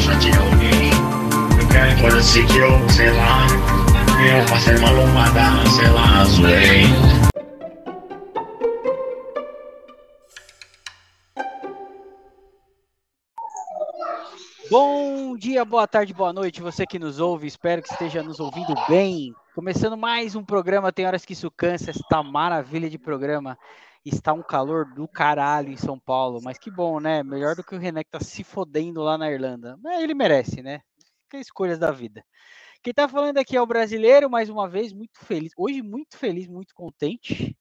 só que alguém. Assim que eu, sei lá, eu passei uma lombada, sei lá, zoei. Bom dia, boa tarde, boa noite, você que nos ouve, espero que esteja nos ouvindo bem. Começando mais um programa, tem horas que isso cansa, esta maravilha de programa. Está um calor do caralho em São Paulo, mas que bom, né? Melhor do que o René que tá se fodendo lá na Irlanda. Mas ele merece, né? Que escolhas da vida. Quem tá falando aqui é o brasileiro, mais uma vez, muito feliz. Hoje, muito feliz, muito contente.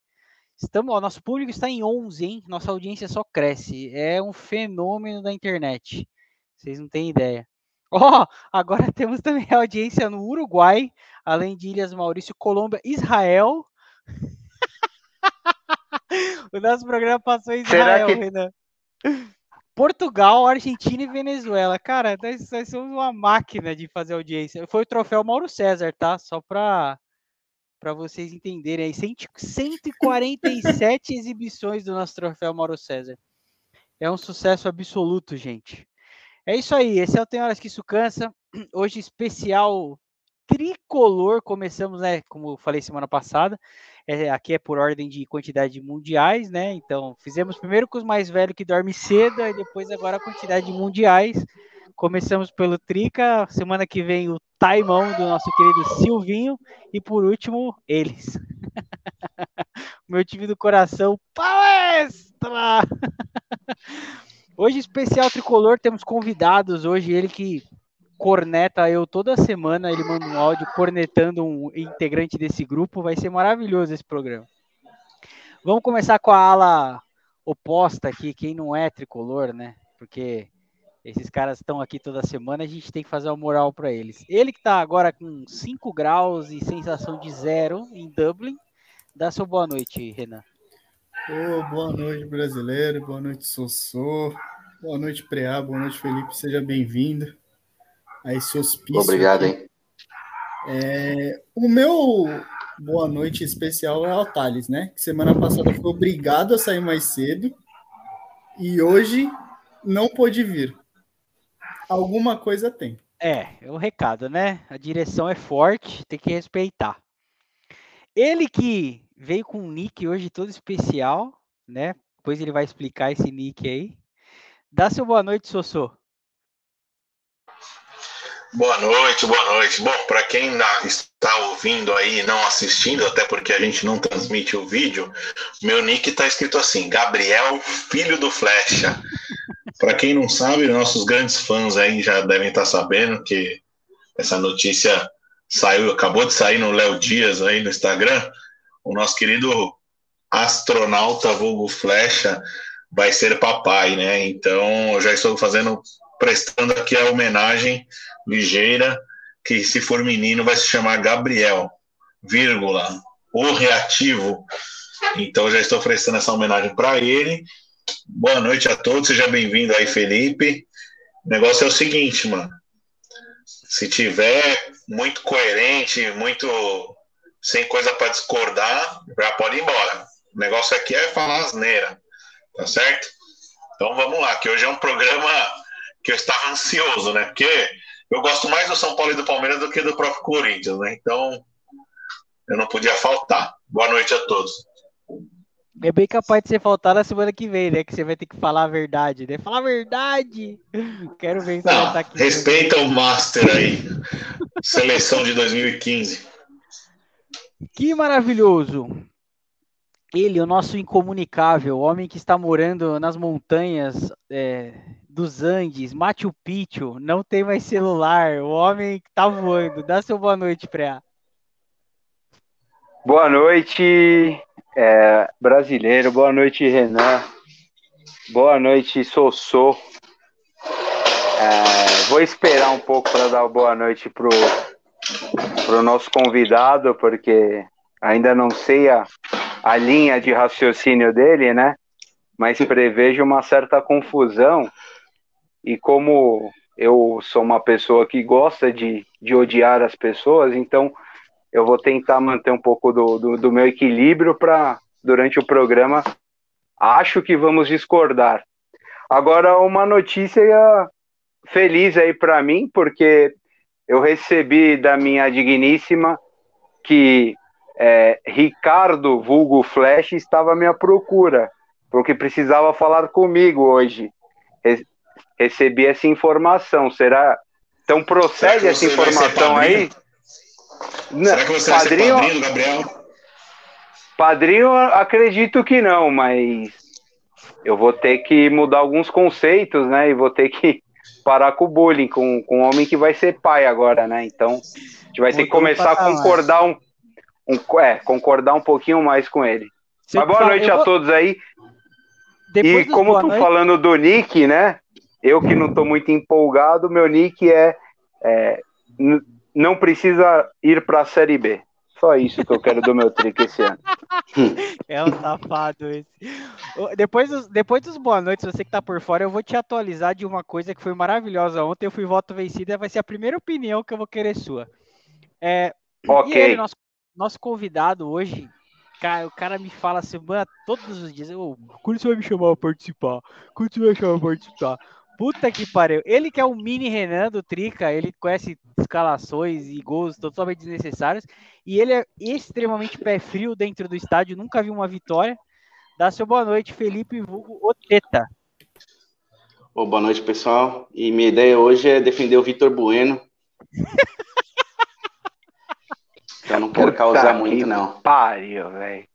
Estamos, ó, nosso público está em 11, hein? Nossa audiência só cresce. É um fenômeno da internet. Vocês não têm ideia. Ó, oh, agora temos também audiência no Uruguai, além de Ilhas Maurício, Colômbia, Israel. o nosso programa passou em Israel, que... Renan. Portugal, Argentina e Venezuela. Cara, nós, nós somos uma máquina de fazer audiência. Foi o troféu Mauro César, tá? Só para para vocês entenderem aí. 147 exibições do nosso troféu Mauro César. É um sucesso absoluto, gente. É isso aí, esse é o Tem Horas que Isso Cansa. Hoje especial tricolor, começamos, né, como falei semana passada, é, aqui é por ordem de quantidade de mundiais, né, então fizemos primeiro com os mais velhos que dormem cedo, e depois agora a quantidade de mundiais, começamos pelo Trica, semana que vem o Taimão do nosso querido Silvinho, e por último, eles. Meu time do coração, palestra! Hoje, especial tricolor, temos convidados. Hoje, ele que corneta eu toda semana, ele manda um áudio cornetando um integrante desse grupo. Vai ser maravilhoso esse programa. Vamos começar com a ala oposta aqui, quem não é tricolor, né? Porque esses caras estão aqui toda semana, a gente tem que fazer uma moral para eles. Ele que está agora com 5 graus e sensação de zero em Dublin. Dá sua boa noite, Renan. Oh, boa noite, brasileiro. Boa noite, Sossô. Boa noite, Preá. Boa noite, Felipe. Seja bem-vindo a esse hospício. Obrigado, hein? É, o meu boa noite especial é ao Thales, né? Que semana passada foi obrigado a sair mais cedo e hoje não pôde vir. Alguma coisa tem. É, é o recado, né? A direção é forte, tem que respeitar. Ele que veio com um nick hoje todo especial, né? Depois ele vai explicar esse nick aí. Dá seu boa noite, Sossô. Boa noite, boa noite. Bom, para quem está ouvindo aí e não assistindo, até porque a gente não transmite o vídeo, meu nick está escrito assim: Gabriel, filho do Flecha. Para quem não sabe, nossos grandes fãs aí já devem estar tá sabendo que essa notícia saiu, acabou de sair no Léo Dias aí no Instagram o nosso querido astronauta vulgo Flecha vai ser papai, né? Então, eu já estou fazendo, prestando aqui a homenagem ligeira, que se for menino vai se chamar Gabriel, vírgula, o reativo. Então, já estou prestando essa homenagem para ele. Boa noite a todos, seja bem-vindo aí, Felipe. O negócio é o seguinte, mano. Se tiver muito coerente, muito sem coisa para discordar, já pode ir embora. O negócio aqui é falar asneira, tá certo? Então vamos lá, que hoje é um programa que eu estava ansioso, né? Porque eu gosto mais do São Paulo e do Palmeiras do que do próprio Corinthians, né? Então eu não podia faltar. Boa noite a todos. É bem capaz de você faltar na semana que vem, né? Que você vai ter que falar a verdade, né? Falar a verdade! Quero ver se não, vai tá aqui. Respeita o Master aí. Seleção de 2015. Que maravilhoso! Ele, o nosso incomunicável, o homem que está morando nas montanhas é, dos Andes, Machu Picchu, não tem mais celular, o homem que está voando. Dá seu boa noite, Preá. Boa noite, é, brasileiro. Boa noite, Renan. Boa noite, Sossô. É, vou esperar um pouco para dar boa noite pro para o nosso convidado, porque ainda não sei a, a linha de raciocínio dele, né? Mas prevejo uma certa confusão. E como eu sou uma pessoa que gosta de, de odiar as pessoas, então eu vou tentar manter um pouco do, do, do meu equilíbrio para, durante o programa, acho que vamos discordar. Agora, uma notícia feliz aí para mim, porque eu recebi da minha digníssima que é, Ricardo Vulgo Flash estava à minha procura, porque precisava falar comigo hoje. Re recebi essa informação. Será? Então procede essa informação aí? Será que você padrinho, vai ser padrinho, Gabriel? Padrinho, acredito que não, mas eu vou ter que mudar alguns conceitos, né? E vou ter que parar com o bullying, com, com um homem que vai ser pai agora, né? Então, a gente vai ter que começar a concordar um, um, é, concordar um pouquinho mais com ele. Mas boa noite a vou... todos aí. Depois e como tu noite... falando do nick, né? Eu que não tô muito empolgado, meu nick é, é não precisa ir para a Série B. Só isso que eu quero do meu trick esse ano. É um safado esse. Depois dos, depois dos boa noites, você que tá por fora, eu vou te atualizar de uma coisa que foi maravilhosa ontem. Eu fui voto vencida, vai ser a primeira opinião que eu vou querer sua. É, ok. Ele, nosso, nosso convidado hoje, cara, o cara me fala semana todos os dias, oh, quando você vai me chamar pra participar? Quando você vai me chamar pra participar? Puta que pariu. Ele que é o mini Renan do Trica, ele conhece escalações e gols totalmente desnecessários. E ele é extremamente pé frio dentro do estádio, nunca viu uma vitória. Dá seu boa noite, Felipe Vulgo Oteta. Oh, boa noite, pessoal. E minha ideia hoje é defender o Vitor Bueno. então não quero Puta causar muito, não. Pariu, velho.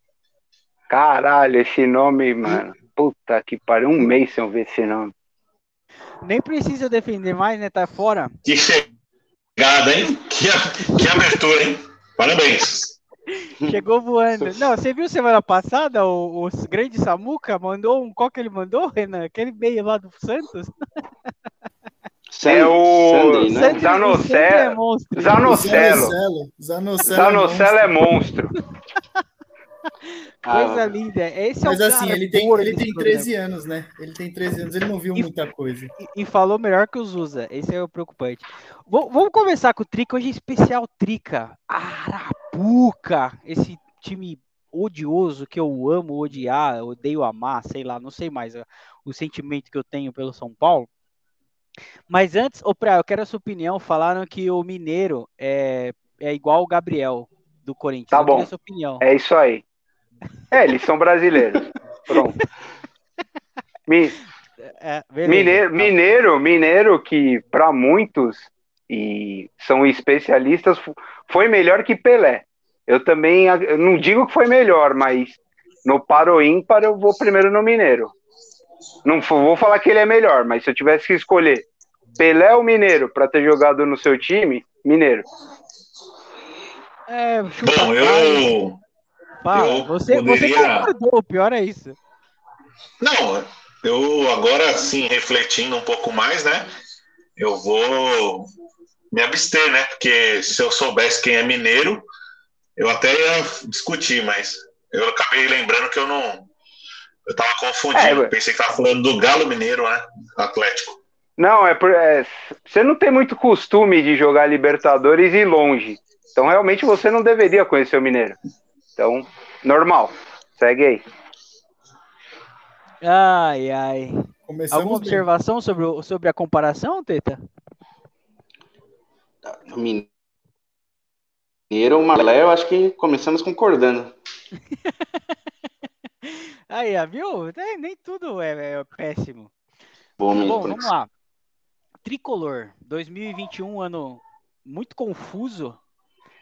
Caralho, esse nome, mano. Puta que pariu. Um mês sem eu ver esse nome. Nem precisa defender mais, né? Tá fora. Que chegada, hein? Que, que abertura, hein? Parabéns. Chegou voando. Não, você viu semana passada o, o grande Samuca mandou um. Qual que ele mandou, Renan? Aquele meio lá do Santos? é o né? Zanocelo. É Zanocelo. Zanocelo. Zanocelo é monstro. Coisa ah, linda. Esse Mas é assim, ele tem, ele tem 13 programa. anos, né? Ele tem 13 anos, ele não viu e, muita coisa. E, e, falou melhor que os usa. Esse é o preocupante. V vamos começar com o Trica. Hoje é especial Trica. Arapuca. Esse time odioso que eu amo odiar, odeio amar, sei lá, não sei mais o sentimento que eu tenho pelo São Paulo. Mas antes, Oprah, eu quero a sua opinião. Falaram que o Mineiro é, é igual o Gabriel do Corinthians. Tá bom. É isso aí. É, eles são brasileiros. Pronto. Mi... É, mineiro, mineiro, mineiro, que para muitos e são especialistas, foi melhor que Pelé. Eu também eu não digo que foi melhor, mas no paro ímpar eu vou primeiro no Mineiro. Não vou falar que ele é melhor, mas se eu tivesse que escolher Pelé ou Mineiro para ter jogado no seu time, Mineiro. É, Bom, eu, Você, poderia... você concordou, pior é isso. Não, eu agora sim, refletindo um pouco mais, né? Eu vou me abster, né? Porque se eu soubesse quem é mineiro, eu até ia discutir, mas eu acabei lembrando que eu não. Eu tava confundindo. É, Pensei que tava falando do Galo Mineiro, né? Atlético. Não, é, por, é você não tem muito costume de jogar Libertadores e longe. Então realmente você não deveria conhecer o Mineiro. Então, normal. Segue aí. Ai, ai. Começamos Alguma bem. observação sobre, o, sobre a comparação, Teta? Mineiro, Malé, eu acho que começamos concordando. aí, viu? Nem tudo é, é péssimo. Bom, Bom vamos lá. Tricolor, 2021, ano muito confuso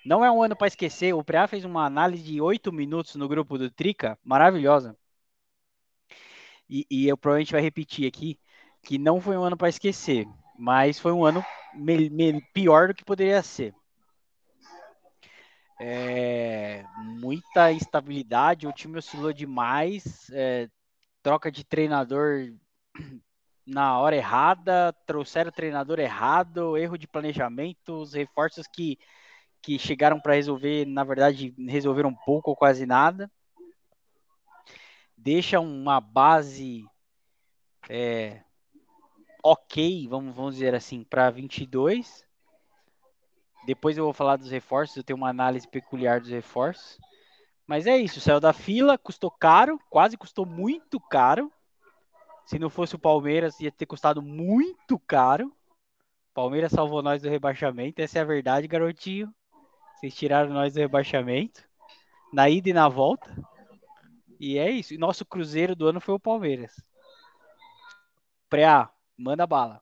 não é um ano para esquecer. O Preá fez uma análise de oito minutos no grupo do Trica, maravilhosa. E, e, eu provavelmente vai repetir aqui que não foi um ano para esquecer, mas foi um ano me, me, pior do que poderia ser. É, muita instabilidade, o time oscilou demais, é, troca de treinador na hora errada, trouxeram o treinador errado, erro de planejamento, os reforços que que chegaram para resolver, na verdade, resolveram pouco ou quase nada. Deixa uma base é, ok, vamos, vamos dizer assim, para 22. Depois eu vou falar dos reforços, eu tenho uma análise peculiar dos reforços. Mas é isso, saiu da fila, custou caro, quase custou muito caro. Se não fosse o Palmeiras, ia ter custado muito caro. Palmeiras salvou nós do rebaixamento, essa é a verdade, garotinho. Vocês tiraram nós do rebaixamento, na ida e na volta. E é isso. E nosso cruzeiro do ano foi o Palmeiras. Preá, manda bala.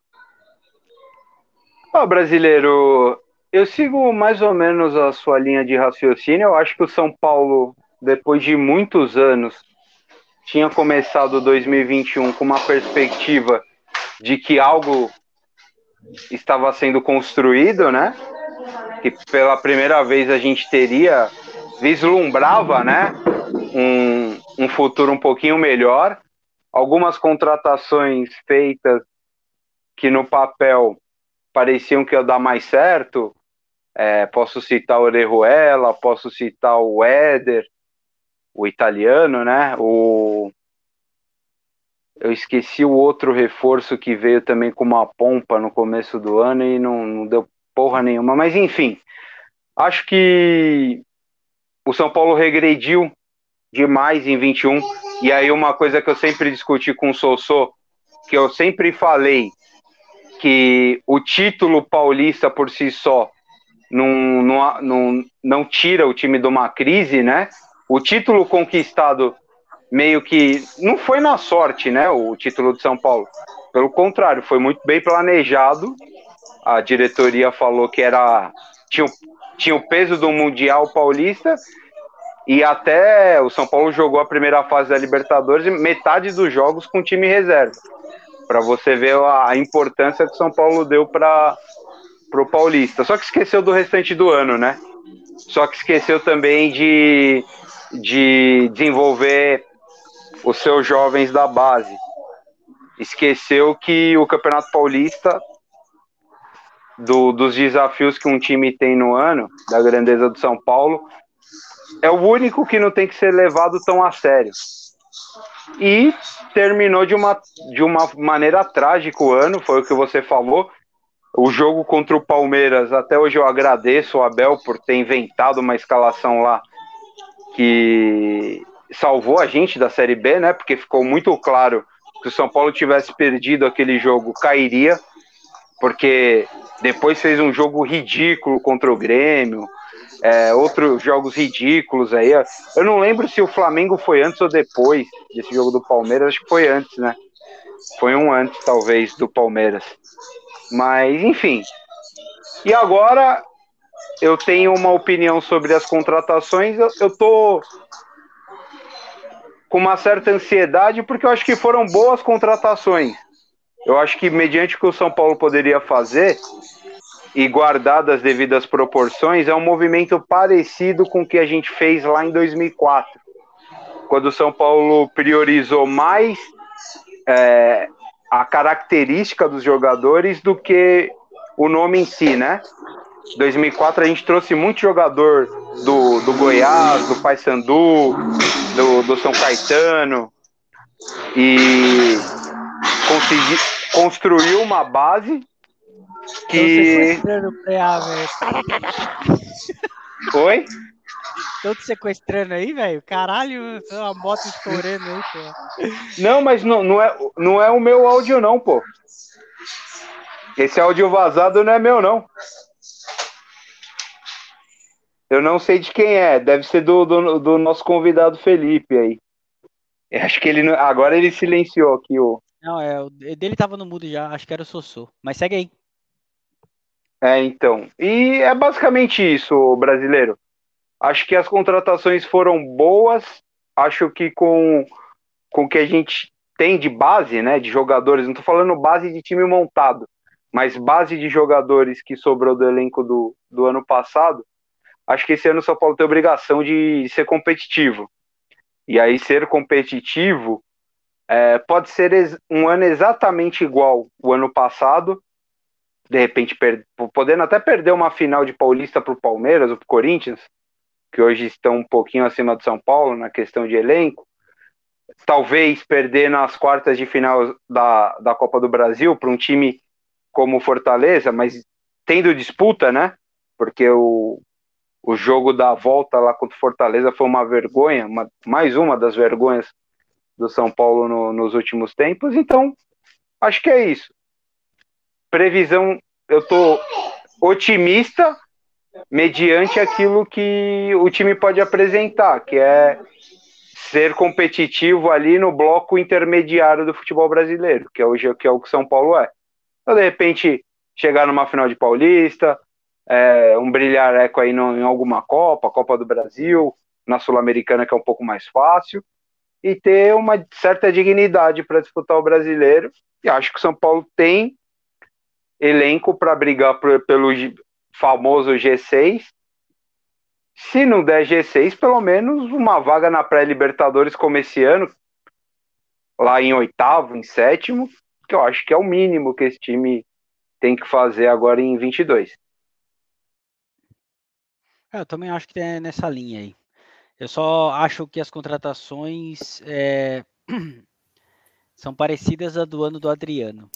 Ó, brasileiro, eu sigo mais ou menos a sua linha de raciocínio. Eu acho que o São Paulo, depois de muitos anos, tinha começado 2021 com uma perspectiva de que algo estava sendo construído, né? Que pela primeira vez a gente teria vislumbrava, né? Um, um futuro um pouquinho melhor. Algumas contratações feitas que no papel pareciam que ia dar mais certo. É, posso citar o Orejuela, posso citar o Éder, o italiano, né? O eu esqueci o outro reforço que veio também com uma pompa no começo do ano e não, não deu porra nenhuma. Mas enfim, acho que o São Paulo regrediu demais em 21. E aí uma coisa que eu sempre discuti com o Sossô, que eu sempre falei que o título paulista por si só não, não, não, não tira o time de uma crise, né? O título conquistado meio que não foi na sorte, né? O título de São Paulo. Pelo contrário, foi muito bem planejado. A diretoria falou que era tinha, tinha o peso do Mundial Paulista e até o São Paulo jogou a primeira fase da Libertadores e metade dos jogos com time reserva. Para você ver a, importância que o São Paulo deu para o Paulista. Só que esqueceu do restante do ano, né? Só que esqueceu também de, de desenvolver os seus jovens da base. Esqueceu que o Campeonato Paulista, do, dos desafios que um time tem no ano, da grandeza do São Paulo, é o único que não tem que ser levado tão a sério. E terminou de uma, de uma maneira trágica o ano, foi o que você falou. O jogo contra o Palmeiras, até hoje eu agradeço o Abel por ter inventado uma escalação lá que salvou a gente da Série B, né? Porque ficou muito claro que o São Paulo tivesse perdido aquele jogo, cairia, porque depois fez um jogo ridículo contra o Grêmio, é, outros jogos ridículos aí. Eu não lembro se o Flamengo foi antes ou depois desse jogo do Palmeiras, acho que foi antes, né? Foi um antes, talvez, do Palmeiras. Mas, enfim. E agora eu tenho uma opinião sobre as contratações. Eu, eu tô com uma certa ansiedade, porque eu acho que foram boas contratações. Eu acho que, mediante o que o São Paulo poderia fazer, e guardado as devidas proporções, é um movimento parecido com o que a gente fez lá em 2004, quando o São Paulo priorizou mais é, a característica dos jogadores do que o nome em si, né? 2004 a gente trouxe muito jogador do, do Goiás, do Paysandu, do, do São Caetano e consegui, construiu uma base que. Oi? Tô te sequestrando aí, velho? Caralho, uma moto estourando aí, pô. Não, mas não, não, é, não é o meu áudio, não, pô. Esse áudio vazado não é meu, não. Eu não sei de quem é, deve ser do, do, do nosso convidado Felipe aí. Eu acho que ele agora ele silenciou aqui o. Não, é, o dele tava no mudo já, acho que era o Sossô. Mas segue aí. É, então. E é basicamente isso, brasileiro. Acho que as contratações foram boas. Acho que com com o que a gente tem de base, né, de jogadores, não tô falando base de time montado, mas base de jogadores que sobrou do elenco do, do ano passado, acho que esse ano o São Paulo tem obrigação de ser competitivo. E aí, ser competitivo é, pode ser um ano exatamente igual o ano passado, de repente, podendo até perder uma final de Paulista para o Palmeiras ou para o Corinthians, que hoje estão um pouquinho acima do São Paulo na questão de elenco. Talvez perder nas quartas de final da, da Copa do Brasil para um time como Fortaleza, mas tendo disputa, né? Porque o, o jogo da volta lá contra o Fortaleza foi uma vergonha, uma, mais uma das vergonhas do São Paulo no, nos últimos tempos. Então, acho que é isso. Previsão eu tô otimista mediante aquilo que o time pode apresentar, que é ser competitivo ali no bloco intermediário do futebol brasileiro, que é o que é o que São Paulo é. Então, de repente, chegar numa final de Paulista, é, um brilhar eco aí no, em alguma Copa, Copa do Brasil, na Sul-Americana, que é um pouco mais fácil, e ter uma certa dignidade para disputar o brasileiro. E acho que o São Paulo tem elenco para brigar por, pelo famoso G6. Se não der G6, pelo menos uma vaga na pré-Libertadores como esse ano, lá em oitavo, em sétimo, que eu acho que é o mínimo que esse time tem que fazer agora em 22. É, eu também acho que é nessa linha aí. Eu só acho que as contratações é, são parecidas à do ano do Adriano.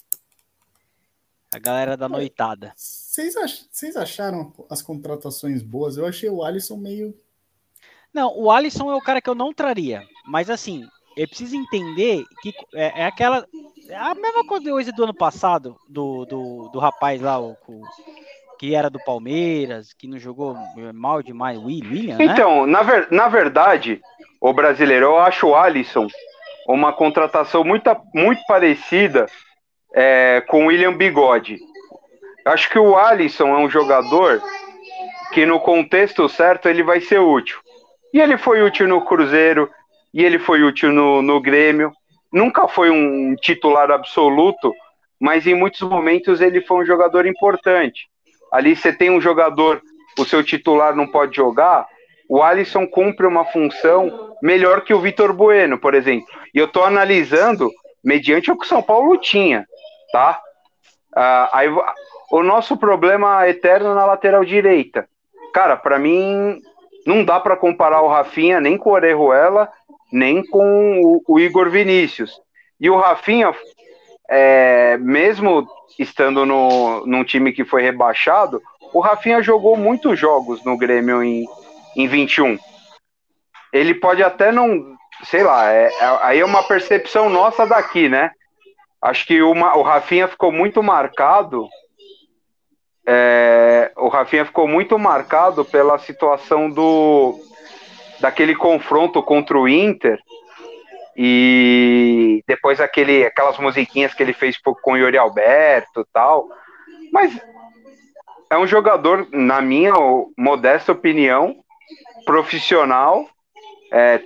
A galera da noitada. Vocês, ach, acharam as contratações boas? Eu achei o Alisson meio. Não, o Alisson é o cara que eu não traria. Mas assim, eu preciso entender que é, é aquela. É a mesma coisa do ano passado, do, do, do rapaz lá, o, o que era do Palmeiras, que não jogou mal demais, William, né? Então, na, ver, na verdade, o brasileiro, eu acho o Alisson uma contratação muito, muito parecida é, com o William Bigode. Acho que o Alisson é um jogador que no contexto certo ele vai ser útil. E ele foi útil no Cruzeiro, e ele foi útil no, no Grêmio. Nunca foi um titular absoluto, mas em muitos momentos ele foi um jogador importante. Ali você tem um jogador, o seu titular não pode jogar, o Alisson cumpre uma função melhor que o Vitor Bueno, por exemplo. E eu estou analisando mediante o que o São Paulo tinha, tá? Ah, aí, o nosso problema eterno na lateral direita. Cara, para mim não dá para comparar o Rafinha nem com o Orejuela, nem com o, o Igor Vinícius. E o Rafinha, é, mesmo estando no, num time que foi rebaixado, o Rafinha jogou muitos jogos no Grêmio em, em 21. Ele pode até não, sei lá, é, é, aí é uma percepção nossa daqui, né? Acho que uma, o Rafinha ficou muito marcado. É, o Rafinha ficou muito marcado pela situação do daquele confronto contra o Inter, e depois aquele, aquelas musiquinhas que ele fez com o Yuri Alberto tal. Mas é um jogador, na minha modesta opinião, profissional, é,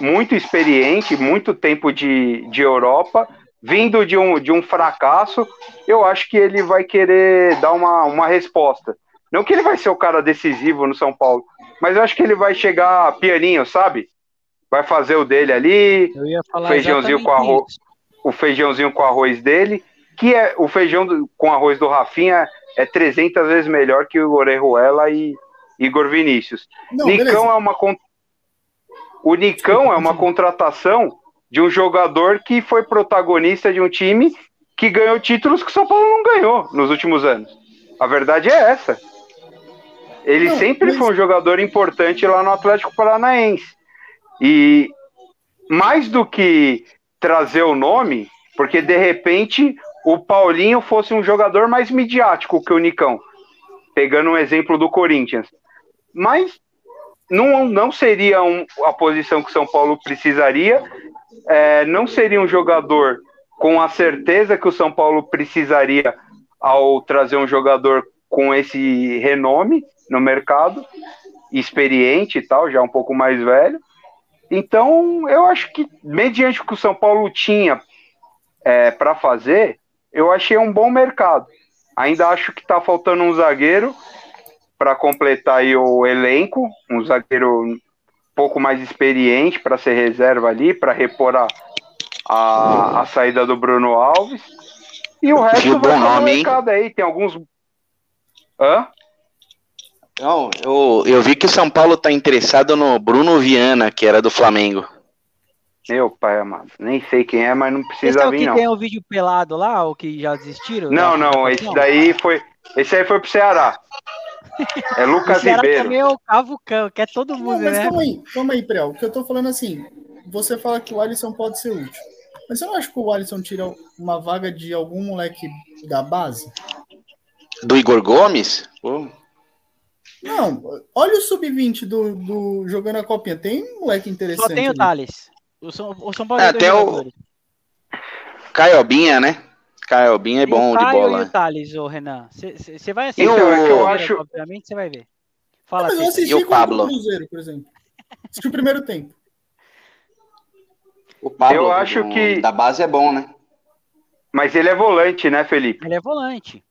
muito experiente, muito tempo de, de Europa, vindo de um, de um fracasso, eu acho que ele vai querer dar uma, uma resposta. Não que ele vai ser o cara decisivo no São Paulo, mas eu acho que ele vai chegar pianinho, sabe? Vai fazer o dele ali, feijãozinho com arroz, o feijãozinho com arroz dele, que é o feijão do, com arroz do Rafinha é 300 vezes melhor que o Orejuela e Igor Vinícius. Não, Nicão beleza. é uma o Nicão é uma contratação de um jogador que foi protagonista de um time que ganhou títulos que o São Paulo não ganhou nos últimos anos. A verdade é essa. Ele não, sempre mas... foi um jogador importante lá no Atlético Paranaense. E mais do que trazer o nome, porque de repente o Paulinho fosse um jogador mais midiático que o Nicão, pegando um exemplo do Corinthians. Mas não, não seria um, a posição que São Paulo precisaria, é, não seria um jogador com a certeza que o São Paulo precisaria ao trazer um jogador com esse renome no mercado, experiente e tal, já um pouco mais velho. Então, eu acho que, mediante o que o São Paulo tinha é, para fazer, eu achei um bom mercado. Ainda acho que está faltando um zagueiro para completar o elenco, um zagueiro um pouco mais experiente para ser reserva ali, para repor a, a, a, saída do Bruno Alves. E o resto vai ser mercado aí. Tem alguns. Hã? Não, eu, eu vi que o São Paulo tá interessado no Bruno Viana, que era do Flamengo. Meu pai amado, nem sei quem é, mas não precisa esse é vir, o que não. tem o vídeo pelado lá, ou que já desistiram? Não, não, esse daí foi. Esse aí foi pro Ceará. É Lucas o Ribeiro. também é o Cavucão, que é todo mundo, não, mas né? Calma aí, calma aí, Prel. O que eu tô falando assim, você fala que o Alisson pode ser útil. Mas você não acha que o Alisson tira uma vaga de algum moleque da base? Do Igor Gomes? Pô, Não, olha o sub-20 do, do jogando a copinha. Tem um moleque interessante. Só tem o. Thales. O São, o São Paulo É, até o-. Caiobinha, né? Caiobinha é bom de bola. E o Thales, ô Renan. Você vai assistir. O que eu Palmeiras, acho- Obviamente, você vai ver. Fala, mas eu assisti E o Pablo? o Cruzeiro, por exemplo. Assisti o primeiro tempo. O Pablo Eu acho do- que- da base é bom, né? Mas ele é volante, né, Felipe? Ele é volante.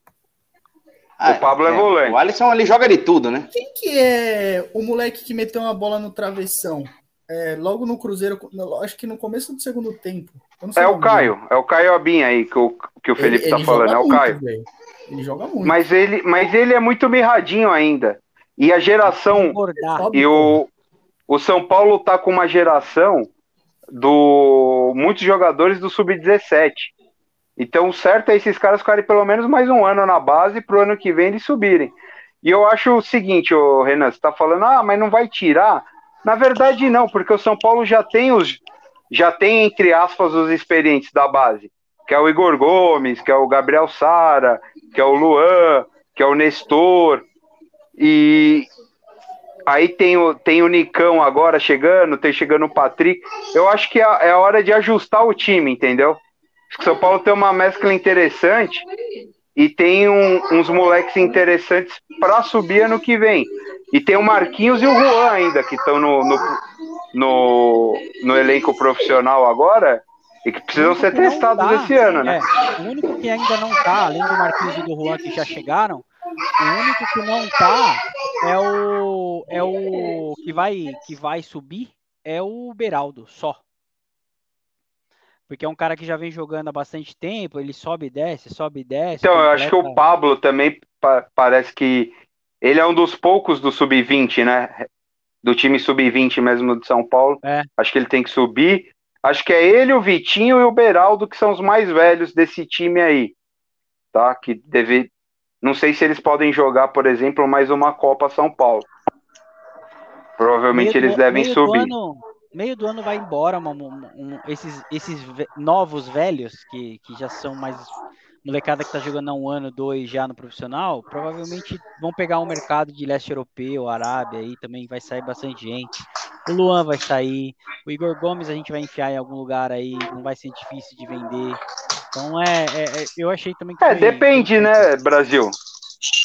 O Pablo é volante. O Alisson ele joga de tudo, né? Quem que é o moleque que meteu uma bola no travessão? É, logo no Cruzeiro, no- acho que no começo do segundo tempo. É o Caio, é o Caio Abinha aí que o, que o. Felipe tá ele falando, é o muito, Caio. velho. Ele joga muito. Mas ele, mas ele é muito mirradinho ainda. E a geração, e o, o São Paulo tá com uma geração do muitos jogadores do sub-17. Então, o certo é esses caras ficarem pelo menos mais um ano na base pro ano que vem eles subirem. E eu acho o seguinte, ô Renan, você tá falando, ah, mas não vai tirar. Na verdade, não, porque o São Paulo já tem os já tem, entre aspas, os experientes da base, que é o Igor Gomes, que é o Gabriel Sara, que é o Luan, que é o Nestor. E aí tem o, tem o Nicão agora chegando, tem chegando o Patrick. Eu acho que é, é hora de ajustar o time, entendeu? Acho que o São Paulo tem uma mescla interessante e tem um- uns moleques interessantes para subir ano que vem. E tem o Marquinhos e o Juan ainda, que estão no, no, no, no elenco profissional agora e que precisam ser testados tá, esse ano, né? é, o único que ainda não tá, além do Marquinhos e do Juan que já chegaram, o único que não tá é o é o que vai que vai subir é o Beraldo, só. Porque é um cara que já vem jogando há bastante tempo, ele sobe e desce, sobe e desce. Então, eu acho que o completa- Pablo também pa- parece que ele é um dos poucos do sub-20, né? Do time sub-20 mesmo de São Paulo. É. Acho que ele tem que subir. Acho que é ele, o Vitinho e o Beraldo que são os mais velhos desse time aí. Tá? Que deve. Não sei se eles podem jogar, por exemplo, mais uma Copa São Paulo. Provavelmente Meio eles devem subir. ano- meio do ano vai embora uma- um- um- esses, esses novos velhos, que, que já são mais molecada que tá jogando há um ano, dois já no profissional, provavelmente vão pegar um mercado de leste europeu, Arábia, aí também vai sair bastante gente. O Luan vai sair, o Igor Gomes a gente vai enfiar em algum lugar aí, não vai ser difícil de vender. Então é, é- é- eu achei também que É, foi- depende, né, Brasil?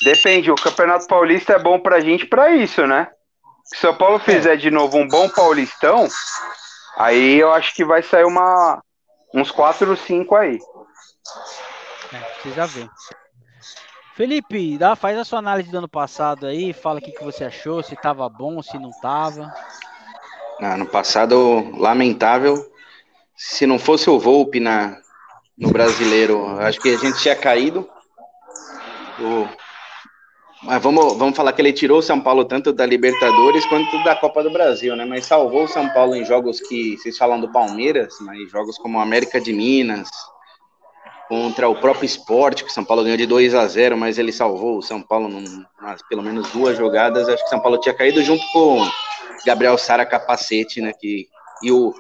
Depende. O Campeonato Paulista é bom pra gente pra isso, né? Se São Paulo fizer de novo um bom Paulistão, aí eu acho que vai sair uma uns 4 ou 5 aí. É, precisa ver. Felipe, dá, faz a sua análise do ano passado aí, fala o que, que você achou, se tava bom, se não tava. Ah, no passado, lamentável. Se não fosse o Volpe na, no brasileiro, acho que a gente tinha caído. O- Mas vamos, vamos falar que ele tirou o São Paulo tanto da Libertadores quanto da Copa do Brasil, né? Mas salvou o São Paulo em jogos que vocês falam do Palmeiras, mas jogos como América de Minas, contra o próprio esporte, que o São Paulo ganhou de 2 a 0 mas ele salvou o São Paulo umas, pelo menos duas jogadas. Acho que o São Paulo tinha caído junto com Gabriel Sara Capacete, né? Que, e o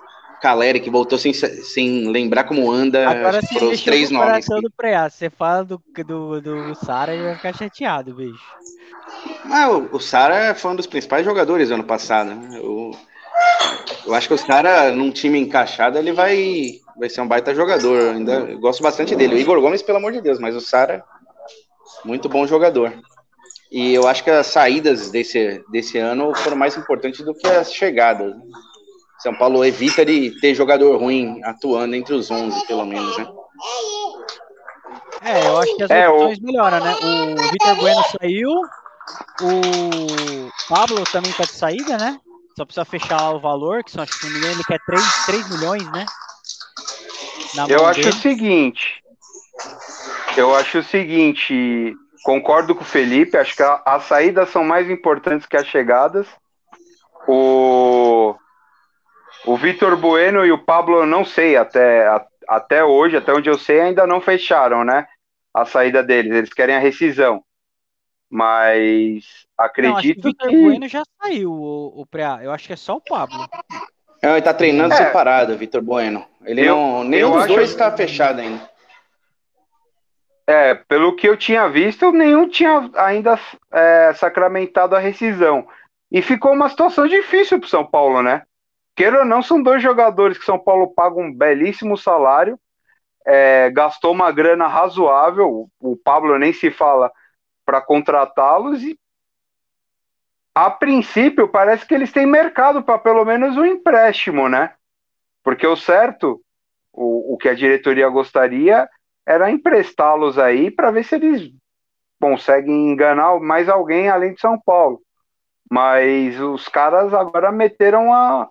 Caleri, que voltou sem, sem lembrar como anda. Agora foram os três o nomes. do Preá. Você fala do, do, do Sara e vai ficar chateado, bicho. Ah, o, o Sara foi um dos principais jogadores do ano passado. né? Eu, eu acho que o Sara, num time encaixado, ele vai, vai ser um baita jogador. Eu ainda eu gosto bastante dele. O Igor Gomes, pelo amor de Deus, mas o Sara, muito bom jogador. E eu acho que as saídas desse, desse ano foram mais importantes do que as chegadas. São Paulo evita de ter jogador ruim atuando entre os 11, pelo menos, né? É, eu acho que as É, o- opções melhoram, né? O Vitor Bueno saiu, o Pablo também tá de saída, né? Só precisa fechar lá o valor, que são, acho que se não me engano, ele quer 3, 3 milhões, né? Na Eu acho o dele. seguinte. Eu acho o seguinte. Concordo com o Felipe. Acho que as saídas são mais importantes que as chegadas. O, o Vitor Bueno e o Pablo, eu não sei até, a- até hoje, até onde eu sei, ainda não fecharam, né? A saída deles. Eles querem a rescisão. Mas Não, acho que acredito o Vitor que. Bueno já saiu, o, o Preá. Eu acho que é só o Pablo. Não, ele tá treinando É. separado, Vitor Bueno. Ele Eu- não. Nenhum eu dos acho- dois tá fechado ainda. É, pelo que eu tinha visto, nenhum tinha ainda é, sacramentado a rescisão. E ficou uma situação difícil para São Paulo, né? Queira ou não, são dois jogadores que São Paulo paga um belíssimo salário, é, gastou uma grana razoável, o Pablo nem se fala para contratá-los, e a princípio parece que eles têm mercado para pelo menos um empréstimo, né? Porque o certo, o, o que a diretoria gostaria era emprestá-los aí para ver se eles conseguem enganar mais alguém além de São Paulo. Mas os caras agora meteram a,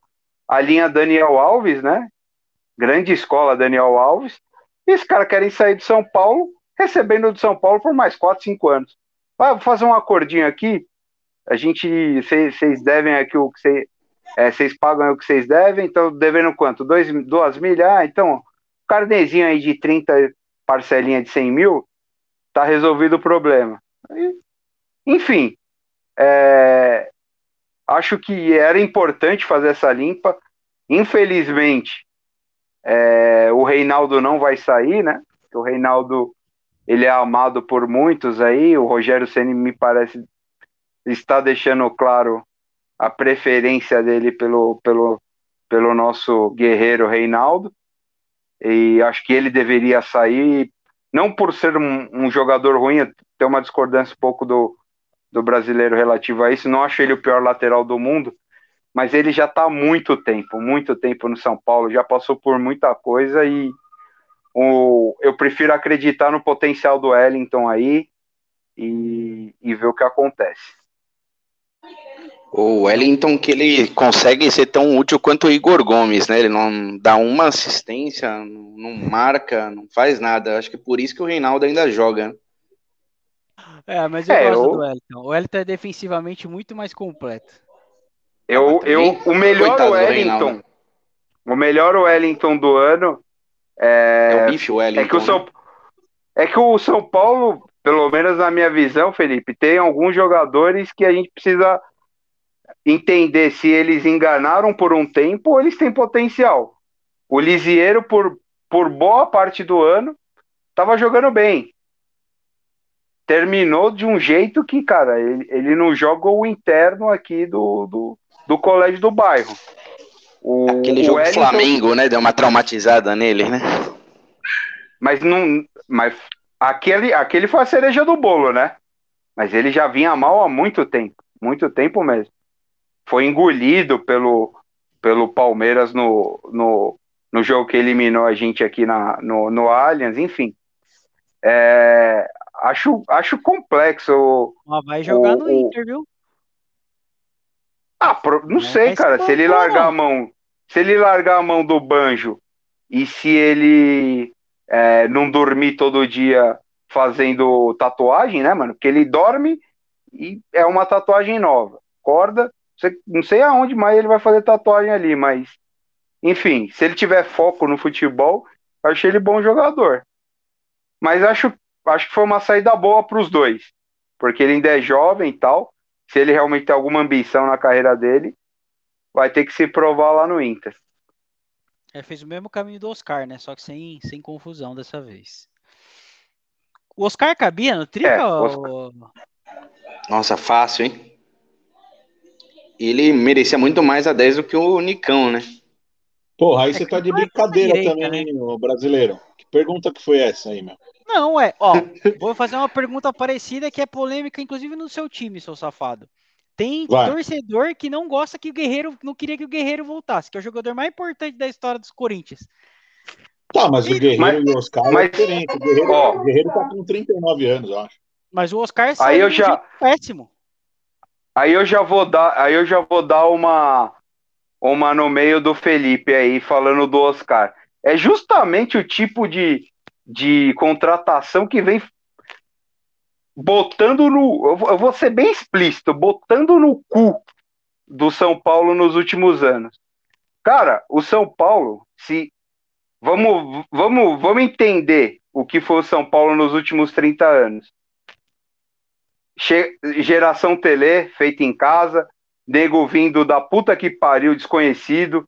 a linha Daniel Alves, né? Grande escola Daniel Alves. E os caras querem sair de São Paulo, recebendo de São Paulo por mais 4, 5 anos. Ah, vou fazer um acordinho aqui. A gente, vocês devem aqui o que vocês. É, vocês pagam o que vocês devem, então devendo quanto? Dois, duas milhas? Ah, então, carnezinho aí de 30 parcelinha de 100 mil, tá resolvido o problema. Enfim, é, acho que era importante fazer essa limpa. Infelizmente, é, o Reinaldo não vai sair, né? O Reinaldo ele é amado por muitos aí. O Rogério Ceni me parece está deixando claro a preferência dele pelo, pelo, pelo nosso guerreiro Reinaldo. E acho que ele deveria sair, não por ser um, um jogador ruim, tem uma discordância um pouco do, do brasileiro relativo a isso. Não acho ele o pior lateral do mundo, mas ele já está há muito tempo, muito tempo no São Paulo, já passou por muita coisa e o, eu prefiro acreditar no potencial do Wellington aí e, e ver o que acontece. O Wellington que ele consegue ser tão útil quanto o Igor Gomes, né? Ele não dá uma assistência, não marca, não faz nada. Acho que por isso que o Reinaldo ainda joga. Né? É, mas eu é, gosto eu... do Wellington. O Wellington é defensivamente muito mais completo. Eu, eu, o melhor Coitado Wellington, o melhor Wellington do ano é, é o bife Wellington. É que o São, é que o São Paulo, pelo menos na minha visão, Felipe, tem alguns jogadores que a gente precisa entender se eles enganaram por um tempo ou eles têm potencial. O Lisieiro, por, por boa parte do ano, estava jogando bem terminou de um jeito que, cara, ele, ele não joga o interno aqui do, do, do colégio do bairro. O, Aquele jogo Wellington... Flamengo, né? Deu uma traumatizada nele, né? Mas não. Mas aquele, aquele foi a cereja do bolo, né? Mas ele já vinha mal há muito tempo. Muito tempo mesmo. Foi engolido pelo, pelo Palmeiras no, no, no jogo que eliminou a gente aqui na, no, no Allianz, enfim. É, acho, acho complexo. Mas vai jogar o, no Inter, viu? Ah, não, não sei, cara. Se ele largar a mão, se ele largar a mão do banjo e se ele é, não dormir todo dia fazendo tatuagem, né, mano? Porque ele dorme e é uma tatuagem nova. Corda, não sei aonde mais ele vai fazer tatuagem ali, mas enfim, se ele tiver foco no futebol, achei ele bom jogador. Mas acho acho que foi uma saída boa para os dois, porque ele ainda é jovem e tal. Se ele realmente tem alguma ambição na carreira dele, vai ter que se provar lá no Inter. É, fez o mesmo caminho do Oscar, né? Só que sem, sem confusão dessa vez. O Oscar cabia no trio? É, ou... Nossa, fácil, hein? Ele merecia muito mais a 10 do que o Nicão, né? Porra, aí é você tá de brincadeira direita, também, né? brasileiro. Que pergunta que foi essa aí, meu? Não, é. Ó, vou fazer uma pergunta parecida que é polêmica, inclusive no seu time, seu safado. Tem Vai. torcedor que não gosta que o Guerreiro, não queria que o Guerreiro voltasse, que é o jogador mais importante da história dos Corinthians. Tá, mas e, o Guerreiro mas, e o Oscar é mas, é diferente. O Guerreiro, ó, o Guerreiro tá com 39 anos, eu acho. Mas o Oscar aí eu já péssimo. Aí eu já vou dar, aí eu já vou dar uma uma no meio do Felipe aí falando do Oscar. É justamente o tipo de de contratação que vem botando no. Eu vou ser bem explícito, botando no cu do São Paulo nos últimos anos. Cara, o São Paulo, se. Vamos, vamos, vamos entender o que foi o São Paulo nos últimos 30 anos. Che geração Tele, feita em casa, nego vindo da puta que pariu, desconhecido.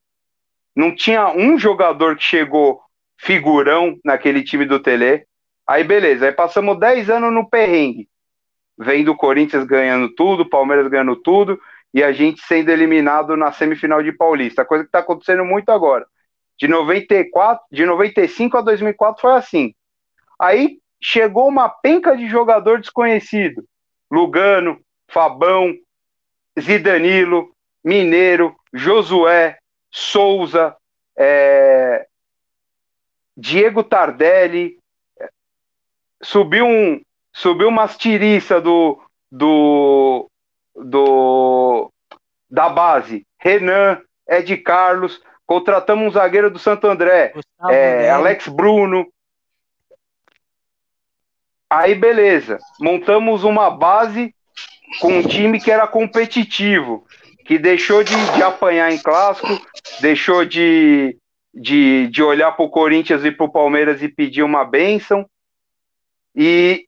Não tinha um jogador que chegou figurão naquele time do Tele. Aí beleza, aí passamos 10 anos no perrengue. Vem do Corinthians ganhando tudo, Palmeiras ganhando tudo, e a gente sendo eliminado na semifinal de Paulista. Coisa que está acontecendo muito agora. De 94, de 95 a 2004 foi assim. Aí chegou uma penca de jogador desconhecido. Lugano, Fabão, Zidanilo, Mineiro, Josué, Souza, é, Diego Tardelli, subiu um subiu umas tiriça do, do, do da base, Renan, Ed Carlos, contratamos um zagueiro do Santo André, é, Alex Bruno. Aí beleza, montamos uma base com um time que era competitivo, que deixou de, de apanhar em clássico, deixou de, de, de olhar para o Corinthians e para o Palmeiras e pedir uma bênção. E